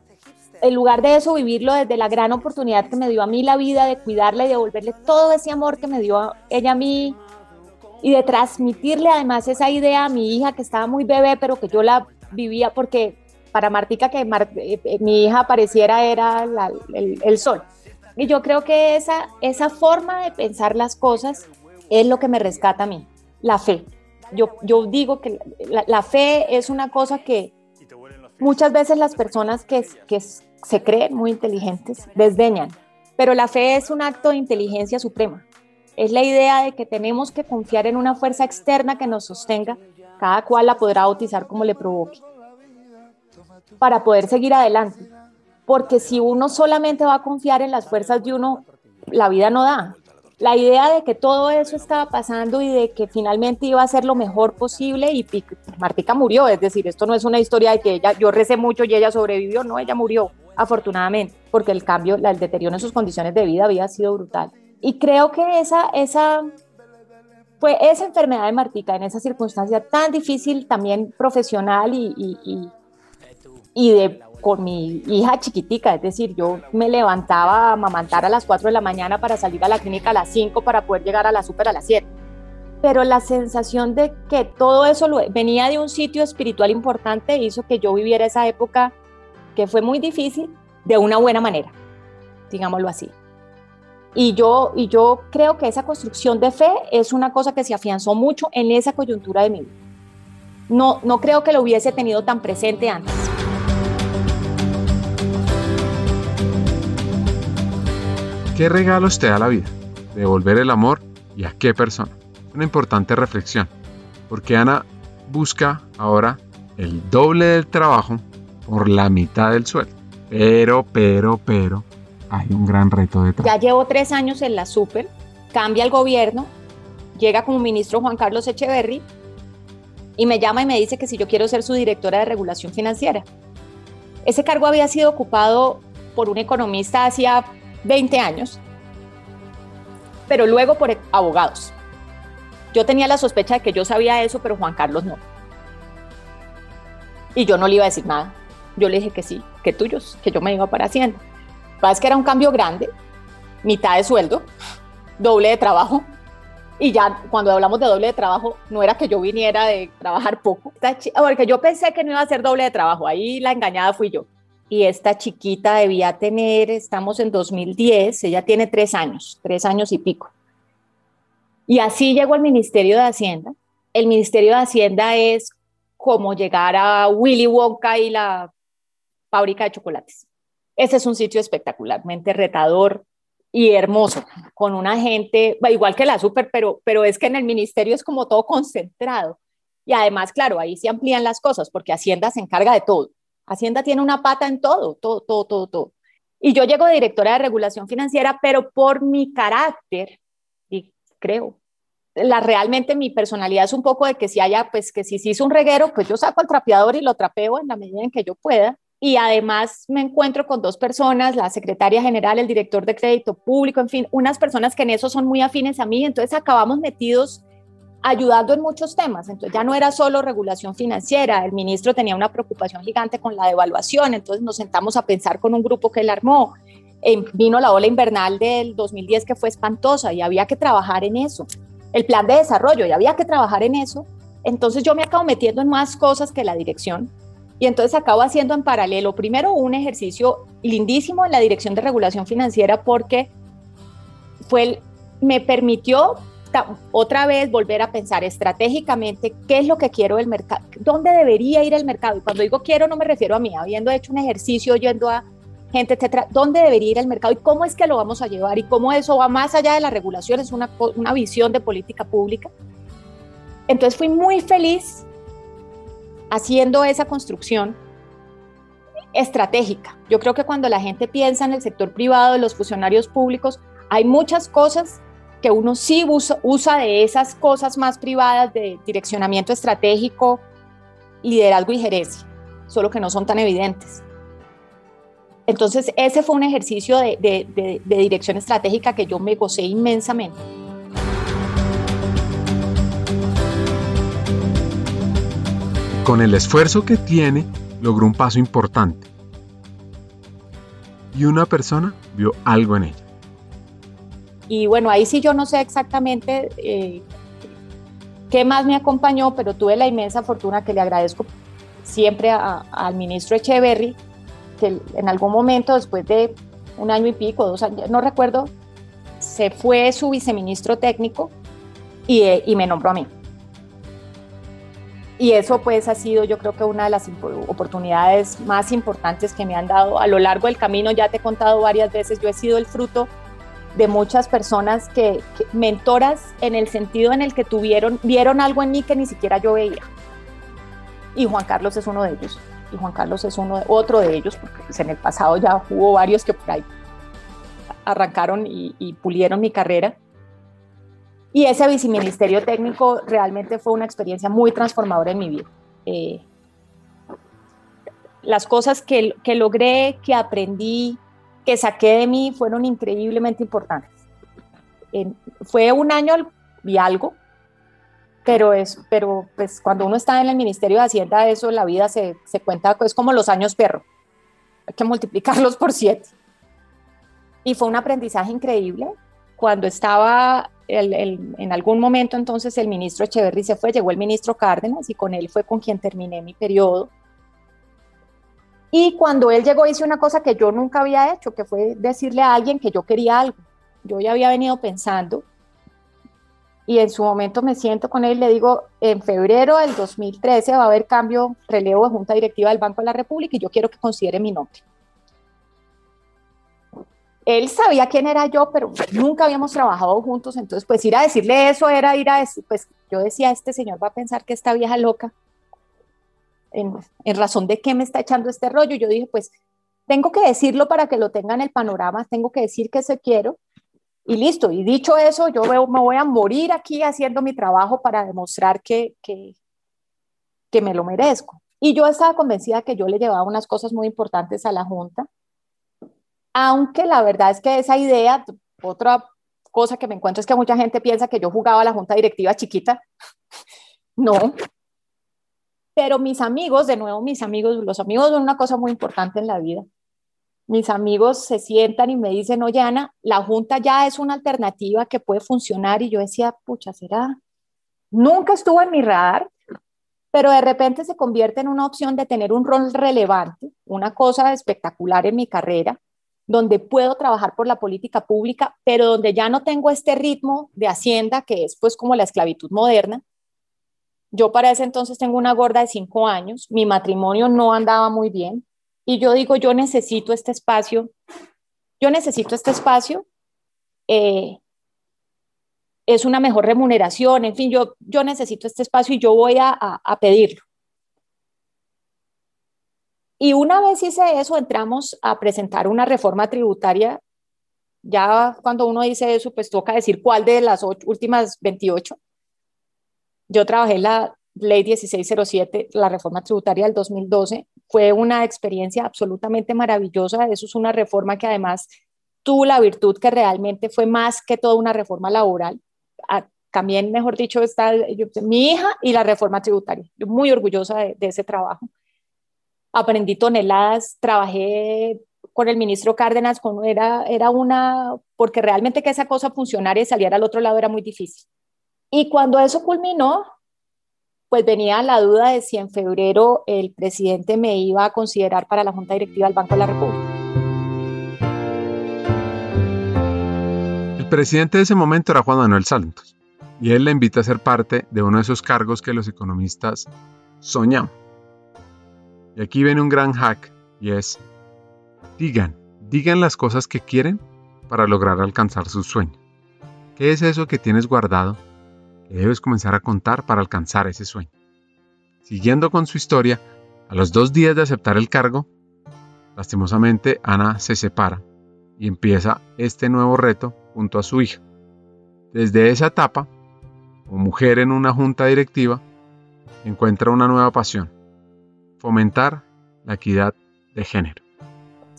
En lugar de eso, vivirlo desde la gran oportunidad que me dio a mí la vida de cuidarle y devolverle todo ese amor que me dio ella a mí y de transmitirle además esa idea a mi hija que estaba muy bebé, pero que yo la vivía porque para Martica que eh, eh, mi hija apareciera era el, sol. Y yo creo que esa, esa forma de pensar las cosas es lo que me rescata a mí, la fe. Yo, yo digo que la fe es una cosa que, Muchas veces las personas que, se creen muy inteligentes desdeñan, pero la fe es un acto de inteligencia suprema. Es la idea de que tenemos que confiar en una fuerza externa que nos sostenga, cada cual la podrá bautizar como le provoque, para poder seguir adelante. Porque si uno solamente va a confiar en las fuerzas de uno, la vida no da la idea de que todo eso estaba pasando y de que finalmente iba a ser lo mejor posible y Martica murió, es decir, esto no es una historia de que ella, yo recé mucho y ella sobrevivió, no, ella murió, afortunadamente, porque el cambio, el deterioro en sus condiciones de vida había sido brutal. Y creo que esa, esa, fue esa enfermedad de Martica en esa circunstancia tan difícil, también profesional y, y, y, de con mi hija chiquitica, es decir, yo me levantaba a mamantar a las 4 de la mañana para salir a la clínica a las 5 para poder llegar a la super a las 7. Pero la sensación de que todo eso venía de un sitio espiritual importante hizo que yo viviera esa época que fue muy difícil de una buena manera, digámoslo así. Y yo, y yo creo que esa construcción de fe es una cosa que se afianzó mucho en esa coyuntura de mi vida. No, no creo que lo hubiese tenido tan presente antes. ¿Qué regalos te da la vida? ¿Devolver el amor y a qué persona? Una importante reflexión, porque Ana busca ahora el doble del trabajo por la mitad del sueldo. Pero, pero, pero, hay un gran reto detrás. Ya llevo tres años en la super, cambia el gobierno, llega como ministro Juan Carlos Echeverry y me llama y me dice que si yo quiero ser su directora de regulación financiera. Ese cargo había sido ocupado por un economista hacía 20 años, pero luego por abogados. Yo tenía la sospecha de que yo sabía eso, pero Juan Carlos no. Y yo no le iba a decir nada. Yo le dije que sí, que tuyos, que yo me iba para Hacienda. Es que era un cambio grande, mitad de sueldo, doble de trabajo. Y ya cuando hablamos de doble de trabajo, no era que yo viniera de trabajar poco, porque yo pensé que no iba a ser doble de trabajo, ahí la engañada fui yo. Y esta chiquita debía tener, estamos en 2010, ella tiene tres años, tres años y pico. Y así llegó al Ministerio de Hacienda. El Ministerio de Hacienda es como llegar a Willy Wonka y la fábrica de chocolates. Ese es un sitio espectacularmente retador, y hermoso, con una gente, igual que la super, pero, pero es que en el ministerio es como todo concentrado. Y además, claro, ahí se amplían las cosas porque Hacienda se encarga de todo. Hacienda tiene una pata en todo, todo, todo, todo, todo. Y yo llego de directora de regulación financiera, pero por mi carácter, y creo, la, realmente mi personalidad es un poco de que si haya, pues que si se hizo un reguero, pues yo saco el trapeador y lo trapeo en la medida en que yo pueda y además me encuentro con dos personas, la secretaria general, el director de crédito público, en fin, unas personas que en eso son muy afines a mí, entonces acabamos metidos ayudando en muchos temas, entonces ya no era solo regulación financiera, el ministro tenía una preocupación gigante con la devaluación, entonces nos sentamos a pensar con un grupo que él armó, eh, vino la ola invernal del 2010 que fue espantosa y había que trabajar en eso, el plan de desarrollo y había que trabajar en eso, entonces yo me acabo metiendo en más cosas que la dirección y entonces acabo haciendo en paralelo, primero, un ejercicio lindísimo en la Dirección de Regulación Financiera porque fue me permitió otra vez volver a pensar estratégicamente qué es lo que quiero del mercado, dónde debería ir el mercado. Y cuando digo quiero no me refiero a mí, habiendo hecho un ejercicio, yendo a gente, etcétera, dónde debería ir el mercado y cómo es que lo vamos a llevar y cómo eso va más allá de la regulación, es una, una visión de política pública. Entonces fui muy feliz haciendo esa construcción estratégica. Yo creo que cuando la gente piensa en el sector privado, en los funcionarios públicos, hay muchas cosas que uno sí usa, de esas cosas más privadas de direccionamiento estratégico, liderazgo y gerencia, solo que no son tan evidentes. Entonces, ese fue un ejercicio de, de dirección estratégica que yo me gocé inmensamente. Con el esfuerzo que tiene, logró un paso importante. Y una persona vio algo en ella. Y bueno, ahí sí yo no sé exactamente eh, qué más me acompañó, pero tuve la inmensa fortuna que le agradezco siempre al ministro Echeverry, que en algún momento, después de un año y pico, dos años, no recuerdo, se fue su viceministro técnico y, eh, y me nombró a mí. Y eso pues ha sido yo creo que una de las oportunidades más importantes que me han dado a lo largo del camino. Ya te he contado varias veces, yo he sido el fruto de muchas personas que, mentoras en el sentido en el que tuvieron, vieron algo en mí que ni siquiera yo veía. Y Juan Carlos es uno de ellos. Y Juan Carlos es uno otro de ellos, porque pues, en el pasado ya hubo varios que por ahí arrancaron y, y pulieron mi carrera y ese viceministerio técnico realmente fue una experiencia muy transformadora en mi vida. Eh, las cosas que, que, logré, que aprendí, que saqué de mí fueron increíblemente importantes. fue un año y algo, pero, es, pero pues cuando uno está en el Ministerio de Hacienda, eso la vida se, se cuenta, es como los años perro, hay que multiplicarlos por siete. Y fue un aprendizaje increíble. Cuando estaba en algún momento entonces el ministro Echeverry se fue, llegó el ministro Cárdenas y con él fue con quien terminé mi periodo. Y cuando él llegó hice una cosa que yo nunca había hecho, que fue decirle a alguien que yo quería algo. Yo ya había venido pensando. Y en su momento me siento con él y le digo, en febrero del 2013 va a haber cambio, relevo de junta directiva del Banco de la República y yo quiero que considere mi nombre. Él sabía quién era yo, pero nunca habíamos trabajado juntos, entonces pues ir a decirle eso era ir a decir, pues yo decía, este señor va a pensar que esta vieja loca, en, razón de qué me está echando este rollo, yo dije, pues tengo que decirlo para que lo tenga en el panorama, tengo que decir que se quiero, y listo, y dicho eso, yo me voy a morir aquí haciendo mi trabajo para demostrar que, que, que me lo merezco. Y yo estaba convencida que yo le llevaba unas cosas muy importantes a la Junta, aunque la verdad es que esa idea, otra cosa que me encuentro es que mucha gente piensa que yo jugaba a la junta directiva chiquita. No. Pero mis amigos, de nuevo, mis amigos, los amigos son una cosa muy importante en la vida. Mis amigos se sientan y me dicen, oye, Ana, la junta ya es una alternativa que puede funcionar. Y yo decía, pucha, ¿será? Nunca estuvo en mi radar, pero de repente se convierte en una opción de tener un rol relevante, una cosa espectacular en mi carrera donde puedo trabajar por la política pública, pero donde ya no tengo este ritmo de hacienda que es pues como la esclavitud moderna. Yo para ese entonces tengo una gorda de cinco años, mi matrimonio no andaba muy bien y yo digo, yo necesito este espacio, yo necesito este espacio, eh, es una mejor remuneración, en fin, yo, yo necesito este espacio y yo voy a, a pedirlo. Y una vez hice eso, entramos a presentar una reforma tributaria. Ya cuando uno dice eso, pues toca decir cuál de las últimas 28. Yo trabajé la ley 1607, la reforma tributaria del 2012. Fue una experiencia absolutamente maravillosa. Eso es una reforma que además tuvo la virtud que realmente fue más que toda una reforma laboral. Ah, también, mejor dicho, está mi hija y la reforma tributaria. Yo muy orgullosa de ese trabajo aprendí toneladas, trabajé con el ministro Cárdenas, con, era, era una, porque realmente que esa cosa funcionara y saliera al otro lado era muy difícil. Y cuando eso culminó, pues venía la duda de si en febrero el presidente me iba a considerar para la Junta Directiva del Banco de la República. El presidente de ese momento era Juan Manuel Santos, y él le invita a ser parte de uno de esos cargos que los economistas soñamos y aquí viene un gran hack y es, digan, digan las cosas que quieren para lograr alcanzar sus sueños. ¿Qué es eso que tienes guardado debes comenzar a contar para alcanzar ese sueño? Siguiendo con su historia, a los dos días de aceptar el cargo, lastimosamente Ana se separa y empieza este nuevo reto junto a su hija. Desde esa etapa, como mujer en una junta directiva, encuentra una nueva pasión, fomentar la equidad de género.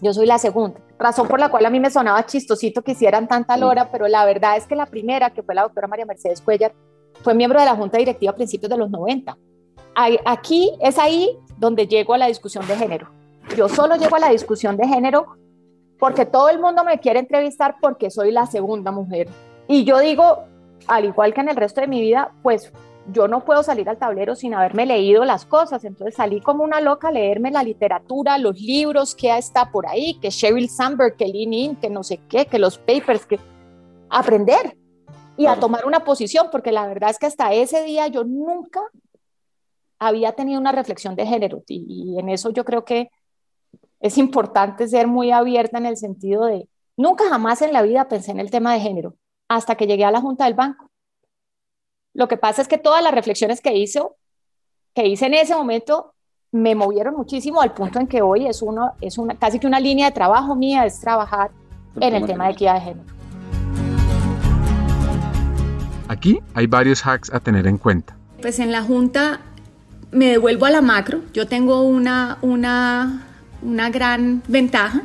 Yo soy la segunda, razón por la cual a mí me sonaba chistosito que hicieran tanta lora, pero la verdad es que la primera, que fue la doctora María Mercedes Cuellar, fue miembro de la Junta Directiva a principios de los 90. Aquí es ahí donde llego a la discusión de género. Yo solo llego a la discusión de género porque todo el mundo me quiere entrevistar porque soy la segunda mujer. Y yo digo, al igual que en el resto de mi vida, pues yo no puedo salir al tablero sin haberme leído las cosas, entonces salí como una loca a leerme la literatura, los libros que está por ahí, que Sheryl Sandberg, que Lean que no sé qué, que los papers, que aprender y a tomar una posición, porque la verdad es que hasta ese día yo nunca había tenido una reflexión de género y, y en eso yo creo que es importante ser muy abierta en el sentido de, nunca jamás en la vida pensé en el tema de género, hasta que llegué a la Junta del Banco. Lo que pasa es que todas las reflexiones que hizo, que hice en ese momento, me movieron muchísimo al punto en que hoy es uno, es una, casi que una línea de trabajo mía, es trabajar en el tema de equidad de género. Aquí hay varios hacks a tener en cuenta. Pues en la Junta me devuelvo a la macro. Yo tengo una, una, una gran ventaja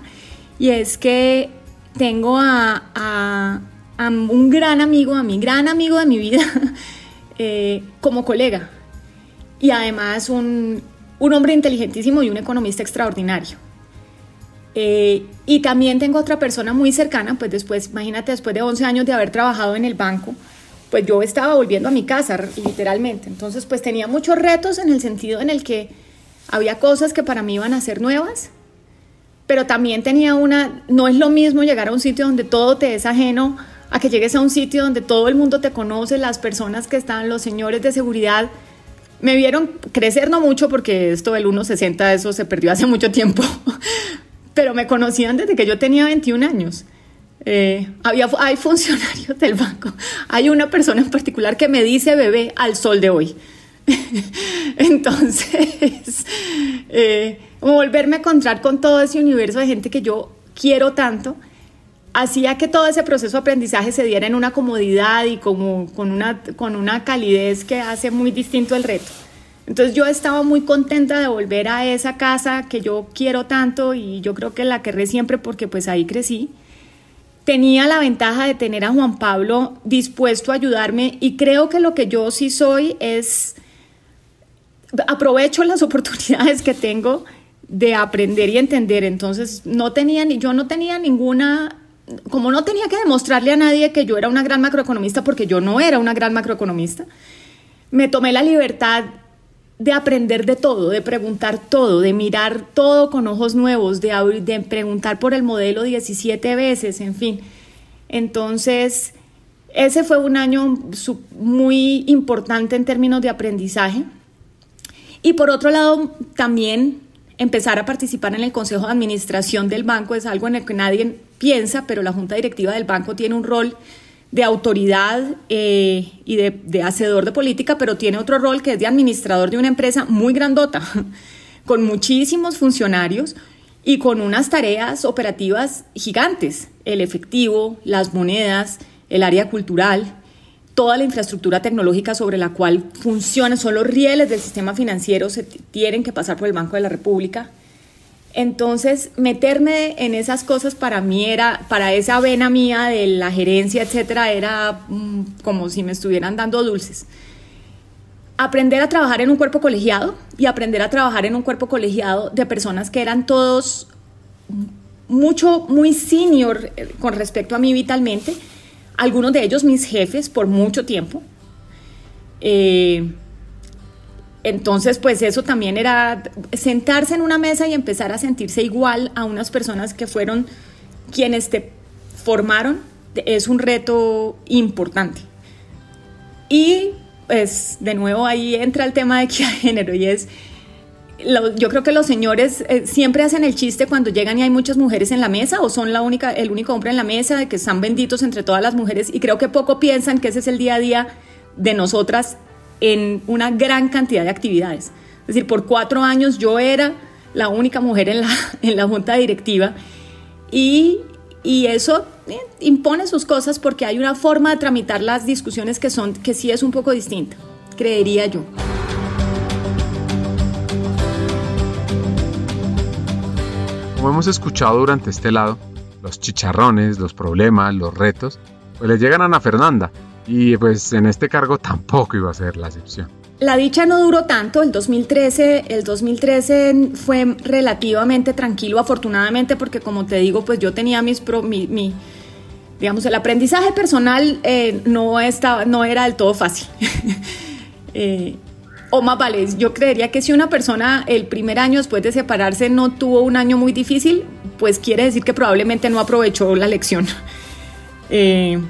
y es que tengo a a un gran amigo, a mi gran amigo de mi vida, eh, como colega. Y además un, un, hombre inteligentísimo y un economista extraordinario. Eh, y también tengo otra persona muy cercana, pues después, imagínate, después de 11 años de haber trabajado en el banco, pues yo estaba volviendo a mi casa, literalmente. Entonces, pues tenía muchos retos en el sentido en el que había cosas que para mí iban a ser nuevas, pero también tenía una, no es lo mismo llegar a un sitio donde todo te es ajeno a que llegues a un sitio donde todo el mundo te conoce, las personas que están, los señores de seguridad, me vieron crecer no mucho porque esto del 1.60, eso se perdió hace mucho tiempo, pero me conocían desde que yo tenía 21 años. Eh, había, hay funcionarios del banco, hay una persona en particular que me dice bebé al sol de hoy. Entonces, eh, volverme a encontrar con todo ese universo de gente que yo quiero tanto hacía que todo ese proceso de aprendizaje se diera en una comodidad y como con una, con una calidez que hace muy distinto el reto. Entonces yo estaba muy contenta de volver a esa casa que yo quiero tanto y yo creo que la querré siempre porque pues ahí crecí. Tenía la ventaja de tener a Juan Pablo dispuesto a ayudarme y creo que lo que yo sí soy es aprovecho las oportunidades que tengo de aprender y entender. Entonces, no tenía ni yo no tenía ninguna como no tenía que demostrarle a nadie que yo era una gran macroeconomista porque yo no era una gran macroeconomista, me tomé la libertad de aprender de todo, de preguntar todo, de mirar todo con ojos nuevos, de, de preguntar por el modelo 17 veces, en fin. Entonces, ese fue un año muy importante en términos de aprendizaje. Y por otro lado, también empezar a participar en el Consejo de Administración del banco es algo en el que nadie piensa, pero la Junta Directiva del banco tiene un rol de autoridad eh, y de, de, hacedor de política, pero tiene otro rol que es de administrador de una empresa muy grandota, con muchísimos funcionarios y con unas tareas operativas gigantes, el efectivo, las monedas, el área cultural toda la infraestructura tecnológica sobre la cual funciona, son los rieles del sistema financiero, se tienen que pasar por el Banco de la República. Entonces, meterme en esas cosas para mí era, para esa vena mía de la gerencia, etcétera, era mm, como si me estuvieran dando dulces. Aprender a trabajar en un cuerpo colegiado y aprender a trabajar en un cuerpo colegiado de personas que eran todos mucho, muy senior eh, con respecto a mí vitalmente, algunos de ellos mis jefes por mucho tiempo. Eh, entonces, pues eso también era sentarse en una mesa y empezar a sentirse igual a unas personas que fueron quienes te formaron, es un reto importante. Y pues de nuevo ahí entra el tema de equidad de género y es yo creo que los señores eh, siempre hacen el chiste cuando llegan y hay muchas mujeres en la mesa o son la única, el único hombre en la mesa, de que están benditos entre todas las mujeres y creo que poco piensan que ese es el día a día de nosotras en una gran cantidad de actividades. Es decir, por cuatro años yo era la única mujer en la, en la junta directiva y, y eso eh, impone sus cosas porque hay una forma de tramitar las discusiones que, son, que sí es un poco distinta, creería yo. Como hemos escuchado durante este lado, los chicharrones, los problemas, los retos, pues le llegan a Ana Fernanda y pues en este cargo tampoco iba a ser la excepción. La dicha no duró tanto, el 2013, el 2013 fue relativamente tranquilo afortunadamente porque como te digo, pues yo tenía mis mi, digamos, el aprendizaje personal eh, no, estaba, no era del todo fácil. eh, o más vale, yo creería que si una persona el primer año después de separarse no tuvo un año muy difícil, pues quiere decir que probablemente no aprovechó la lección. Eh,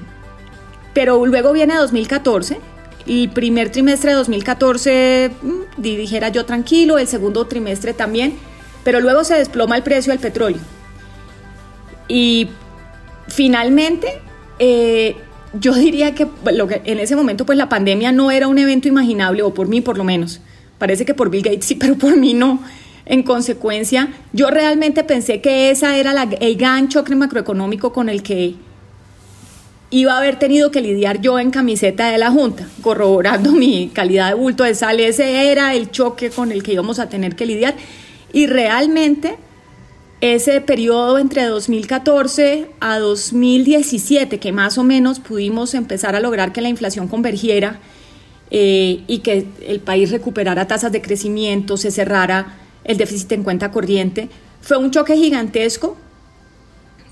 pero luego viene 2014, el primer trimestre de 2014 mm, dijera yo tranquilo, el segundo trimestre también, pero luego se desploma el precio del petróleo. Y finalmente eh, yo diría que, lo que en ese momento pues la pandemia no era un evento imaginable, o por mí por lo menos. Parece que por Bill Gates sí, pero por mí no. En consecuencia, yo realmente pensé que esa era la, el gancho macroeconómico con el que iba a haber tenido que lidiar yo en camiseta de la Junta, corroborando mi calidad de bulto de sal. Ese era el choque con el que íbamos a tener que lidiar. Y realmente ese periodo entre 2014 a 2017, que más o menos pudimos empezar a lograr que la inflación convergiera eh, y que el país recuperara tasas de crecimiento, se cerrara el déficit en cuenta corriente, fue un choque gigantesco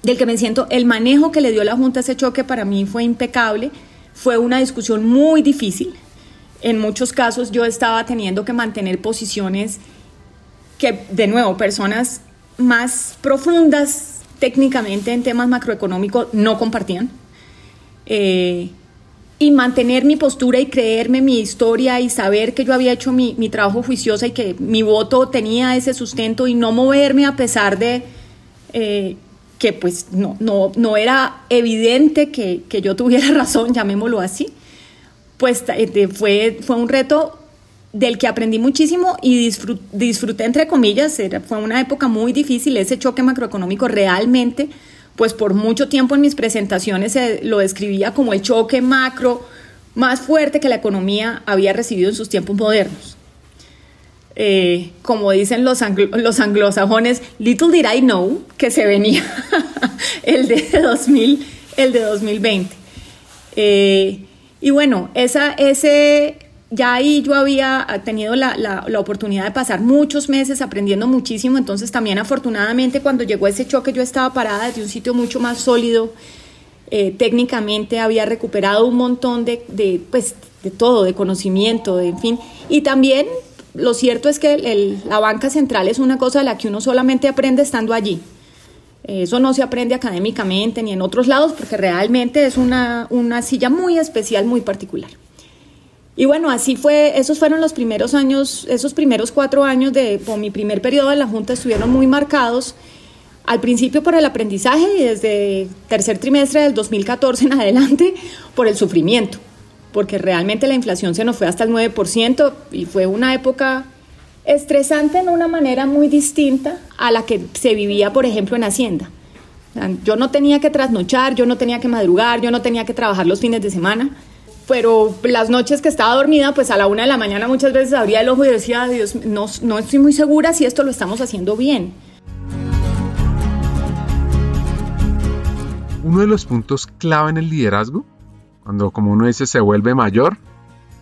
del que me siento, el manejo que le dio la Junta a ese choque para mí fue impecable, fue una discusión muy difícil, en muchos casos yo estaba teniendo que mantener posiciones que, de nuevo, personas más profundas técnicamente en temas macroeconómicos no compartían. Eh, y mantener mi postura y creerme mi historia y saber que yo había hecho mi, trabajo juiciosa y que mi voto tenía ese sustento y no moverme a pesar de eh, que pues no, no, no era evidente que, que, yo tuviera razón, llamémoslo así, pues eh, fue, fue un reto del que aprendí muchísimo y disfruté, entre comillas, fue una época muy difícil, ese choque macroeconómico realmente, pues por mucho tiempo en mis presentaciones lo describía como el choque macro más fuerte que la economía había recibido en sus tiempos modernos. Eh, como dicen los, los anglosajones, little did I know que se venía el de 2000 el de 2020. Eh, y bueno, esa, ese, ya ahí yo había tenido la, la, oportunidad de pasar muchos meses aprendiendo muchísimo, entonces también afortunadamente cuando llegó ese choque yo estaba parada desde un sitio mucho más sólido, eh, técnicamente había recuperado un montón de, de, pues, de todo, de conocimiento, de, en fin, y también lo cierto es que la banca central es una cosa de la que uno solamente aprende estando allí. Eso no se aprende académicamente ni en otros lados porque realmente es una, silla muy especial, muy particular. Y bueno, así fue, esos fueron los primeros años, esos primeros cuatro años de mi primer periodo de la Junta estuvieron muy marcados, al principio por el aprendizaje y desde tercer trimestre del 2014 en adelante por el sufrimiento, porque realmente la inflación se nos fue hasta el 9% y fue una época estresante en una manera muy distinta a la que se vivía, por ejemplo, en Hacienda. Yo no tenía que trasnochar, yo no tenía que madrugar, yo no tenía que trabajar los fines de semana, pero las noches que estaba dormida, pues a la una de la mañana muchas veces abría el ojo y decía, Dios, no, no estoy muy segura si esto lo estamos haciendo bien. Uno de los puntos clave en el liderazgo, cuando como uno dice se vuelve mayor,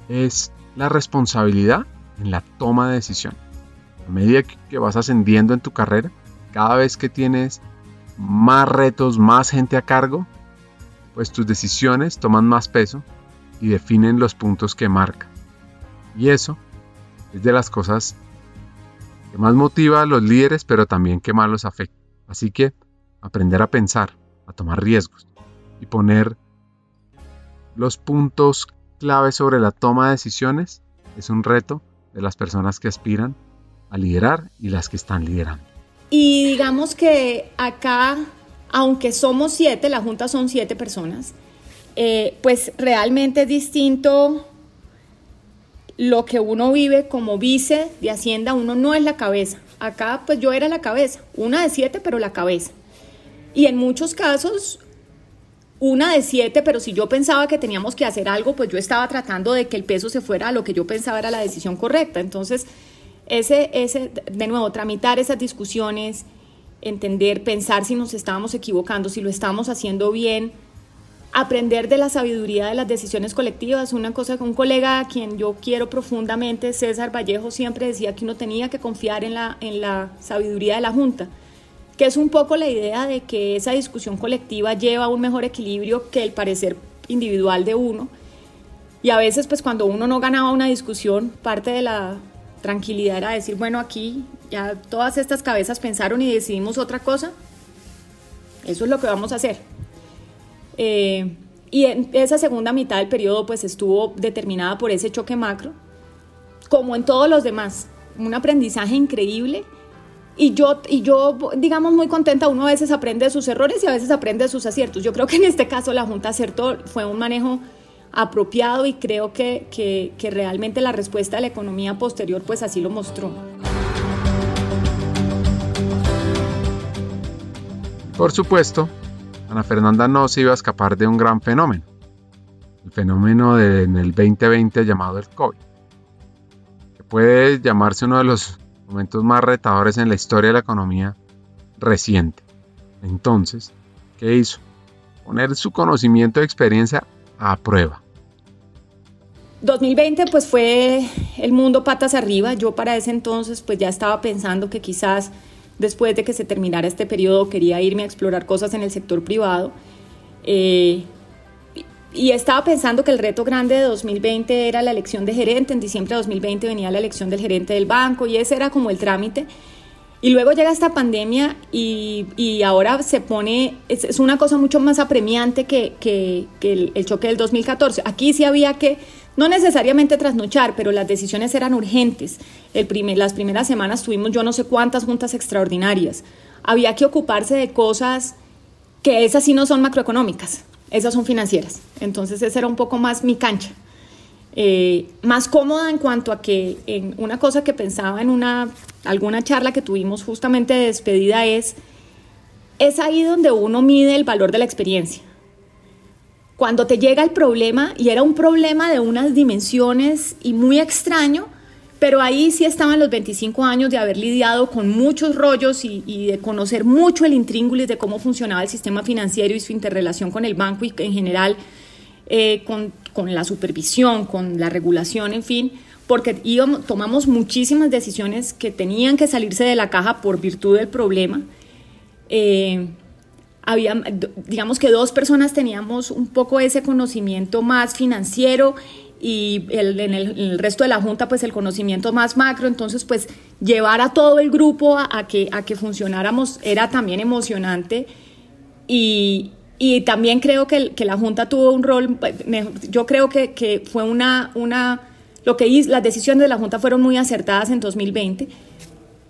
es la responsabilidad en la toma de decisión. A medida que vas ascendiendo en tu carrera, cada vez que tienes más retos, más gente a cargo, pues tus decisiones toman más peso y definen los puntos que marcan. Y eso es de las cosas que más motiva a los líderes, pero también que más los afecta. Así que aprender a pensar, a tomar riesgos y poner los puntos clave sobre la toma de decisiones es un reto de las personas que aspiran a liderar y las que están liderando. Y digamos que acá, aunque somos siete, la Junta son siete personas, eh, pues realmente es distinto lo que uno vive como vice de Hacienda, uno no es la cabeza. Acá pues yo era la cabeza, una de siete, pero la cabeza. Y en muchos casos una de siete, pero si yo pensaba que teníamos que hacer algo, pues yo estaba tratando de que el peso se fuera a lo que yo pensaba era la decisión correcta. Entonces, ese, ese, de nuevo, tramitar esas discusiones, entender, pensar si nos estábamos equivocando, si lo estábamos haciendo bien, aprender de la sabiduría de las decisiones colectivas. Una cosa que un colega a quien yo quiero profundamente, César Vallejo, siempre decía que uno tenía que confiar en la, en la sabiduría de la Junta que es un poco la idea de que esa discusión colectiva lleva a un mejor equilibrio que el parecer individual de uno. Y a veces, pues cuando uno no ganaba una discusión, parte de la tranquilidad era decir, bueno, aquí ya todas estas cabezas pensaron y decidimos otra cosa, eso es lo que vamos a hacer. Eh, y en esa segunda mitad del periodo, pues estuvo determinada por ese choque macro, como en todos los demás, un aprendizaje increíble y yo, y yo, digamos, muy contenta, uno a veces aprende de sus errores y a veces aprende de sus aciertos. Yo creo que en este caso la Junta acertó, fue un manejo apropiado y creo que, que, realmente la respuesta de la economía posterior pues así lo mostró. Por supuesto, Ana Fernanda no se iba a escapar de un gran fenómeno, el fenómeno de, en el 2020 llamado el COVID, que puede llamarse uno de los momentos más retadores en la historia de la economía reciente. Entonces, ¿qué hizo? Poner su conocimiento de experiencia a prueba. 2020 pues fue el mundo patas arriba. Yo para ese entonces pues ya estaba pensando que quizás después de que se terminara este periodo quería irme a explorar cosas en el sector privado. Eh, y estaba pensando que el reto grande de 2020 era la elección de gerente. En diciembre de 2020 venía la elección del gerente del banco y ese era como el trámite. Y luego llega esta pandemia y, y ahora se pone, es, es, una cosa mucho más apremiante que, que, el, choque del 2014. Aquí sí había que, no necesariamente trasnochar, pero las decisiones eran urgentes. El primer, las primeras semanas tuvimos yo no sé cuántas juntas extraordinarias. Había que ocuparse de cosas que esas sí no son macroeconómicas esas son financieras. Entonces esa era un poco más mi cancha. Eh, más cómoda en cuanto a que en una cosa que pensaba en una, alguna charla que tuvimos justamente de despedida es, es ahí donde uno mide el valor de la experiencia. Cuando te llega el problema, y era un problema de unas dimensiones y muy extraño, pero ahí sí estaban los 25 años de haber lidiado con muchos rollos y, de conocer mucho el intríngulis de cómo funcionaba el sistema financiero y su interrelación con el banco y en general eh, con, la supervisión, con la regulación, en fin, porque íbamos, tomamos muchísimas decisiones que tenían que salirse de la caja por virtud del problema. Eh, había, digamos que dos personas teníamos un poco ese conocimiento más financiero y el, en, el, resto de la junta pues el conocimiento más macro, entonces pues llevar a todo el grupo a, que, a que funcionáramos era también emocionante. Y, y también creo que, que, la junta tuvo un rol, yo creo que, que fue una, una, lo que las decisiones de la junta fueron muy acertadas en 2020,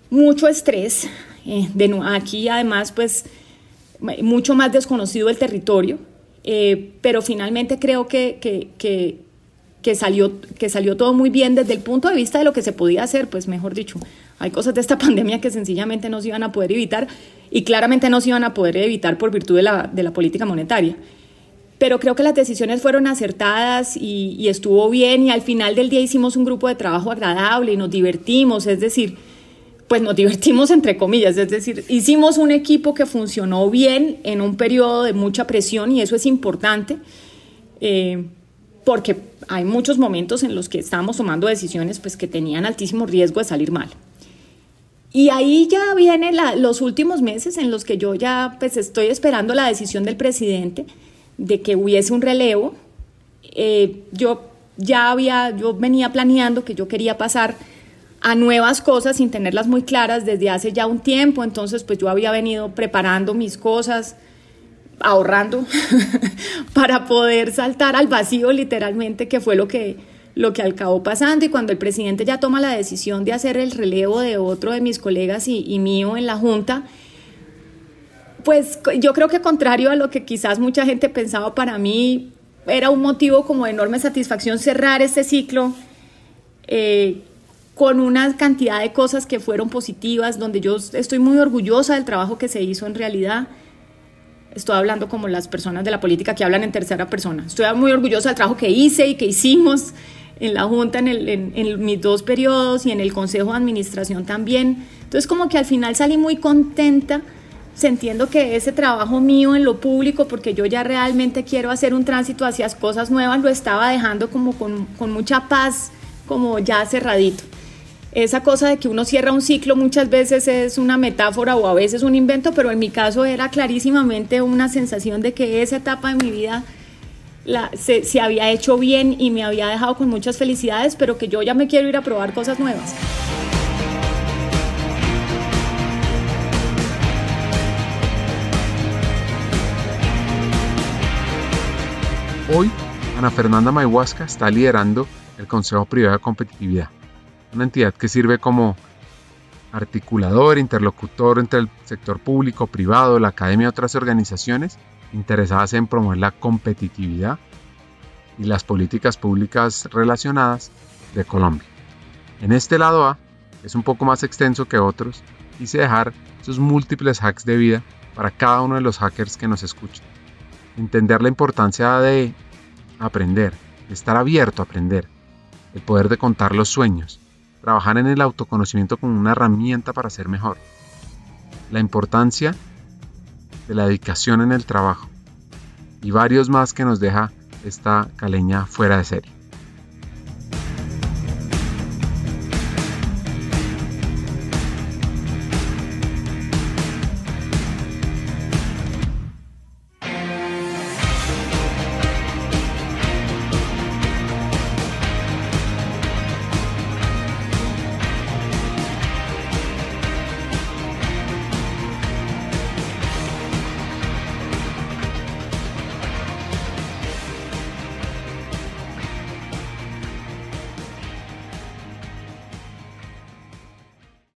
mucho estrés, eh, de, aquí además pues mucho más desconocido el territorio, eh, pero finalmente creo que, que, que, salió, que salió todo muy bien desde el punto de vista de lo que se podía hacer, pues mejor dicho, hay cosas de esta pandemia que sencillamente no se iban a poder evitar y claramente no se iban a poder evitar por virtud de la, de la política monetaria. Pero creo que las decisiones fueron acertadas y, estuvo bien y al final del día hicimos un grupo de trabajo agradable y nos divertimos, es decir, pues nos divertimos entre comillas, es decir, hicimos un equipo que funcionó bien en un periodo de mucha presión y eso es importante, eh, porque hay muchos momentos en los que estábamos tomando decisiones pues, que tenían altísimo riesgo de salir mal. Y ahí ya vienen los últimos meses en los que yo ya pues, estoy esperando la decisión del presidente de que hubiese un relevo. Eh, yo ya había, yo venía planeando que yo quería pasar a nuevas cosas sin tenerlas muy claras desde hace ya un tiempo, entonces pues yo había venido preparando mis cosas, ahorrando para poder saltar al vacío literalmente, que fue lo que, lo que acabó pasando y cuando el presidente ya toma la decisión de hacer el relevo de otro de mis colegas y, y mío en la Junta, pues yo creo que contrario a lo que quizás mucha gente pensaba para mí, era un motivo como de enorme satisfacción cerrar este ciclo. Eh, con una cantidad de cosas que fueron positivas, donde yo estoy muy orgullosa del trabajo que se hizo en realidad. Estoy hablando como las personas de la política que hablan en tercera persona. Estoy muy orgullosa del trabajo que hice y que hicimos en la Junta en, en mis dos periodos y en el Consejo de Administración también. Entonces como que al final salí muy contenta sintiendo que ese trabajo mío en lo público, porque yo ya realmente quiero hacer un tránsito hacia cosas nuevas, lo estaba dejando como con, con mucha paz, como ya cerradito esa cosa de que uno cierra un ciclo muchas veces es una metáfora o a veces un invento, pero en mi caso era clarísimamente una sensación de que esa etapa de mi vida se, se, había hecho bien y me había dejado con muchas felicidades, pero que yo ya me quiero ir a probar cosas nuevas. Hoy, Ana Fernanda Mayhuasca está liderando el Consejo Privado de Competitividad una entidad que sirve como articulador, interlocutor entre el sector público, privado, la academia y otras organizaciones interesadas en promover la competitividad y las políticas públicas relacionadas de Colombia. En este lado A es un poco más extenso que otros, quise dejar sus múltiples hacks de vida para cada uno de los hackers que nos escuchan. Entender la importancia de aprender, de estar abierto a aprender, el poder de contar los sueños, trabajar en el autoconocimiento como una herramienta para ser mejor, la importancia de la dedicación en el trabajo y varios más que nos deja esta caleña fuera de serie.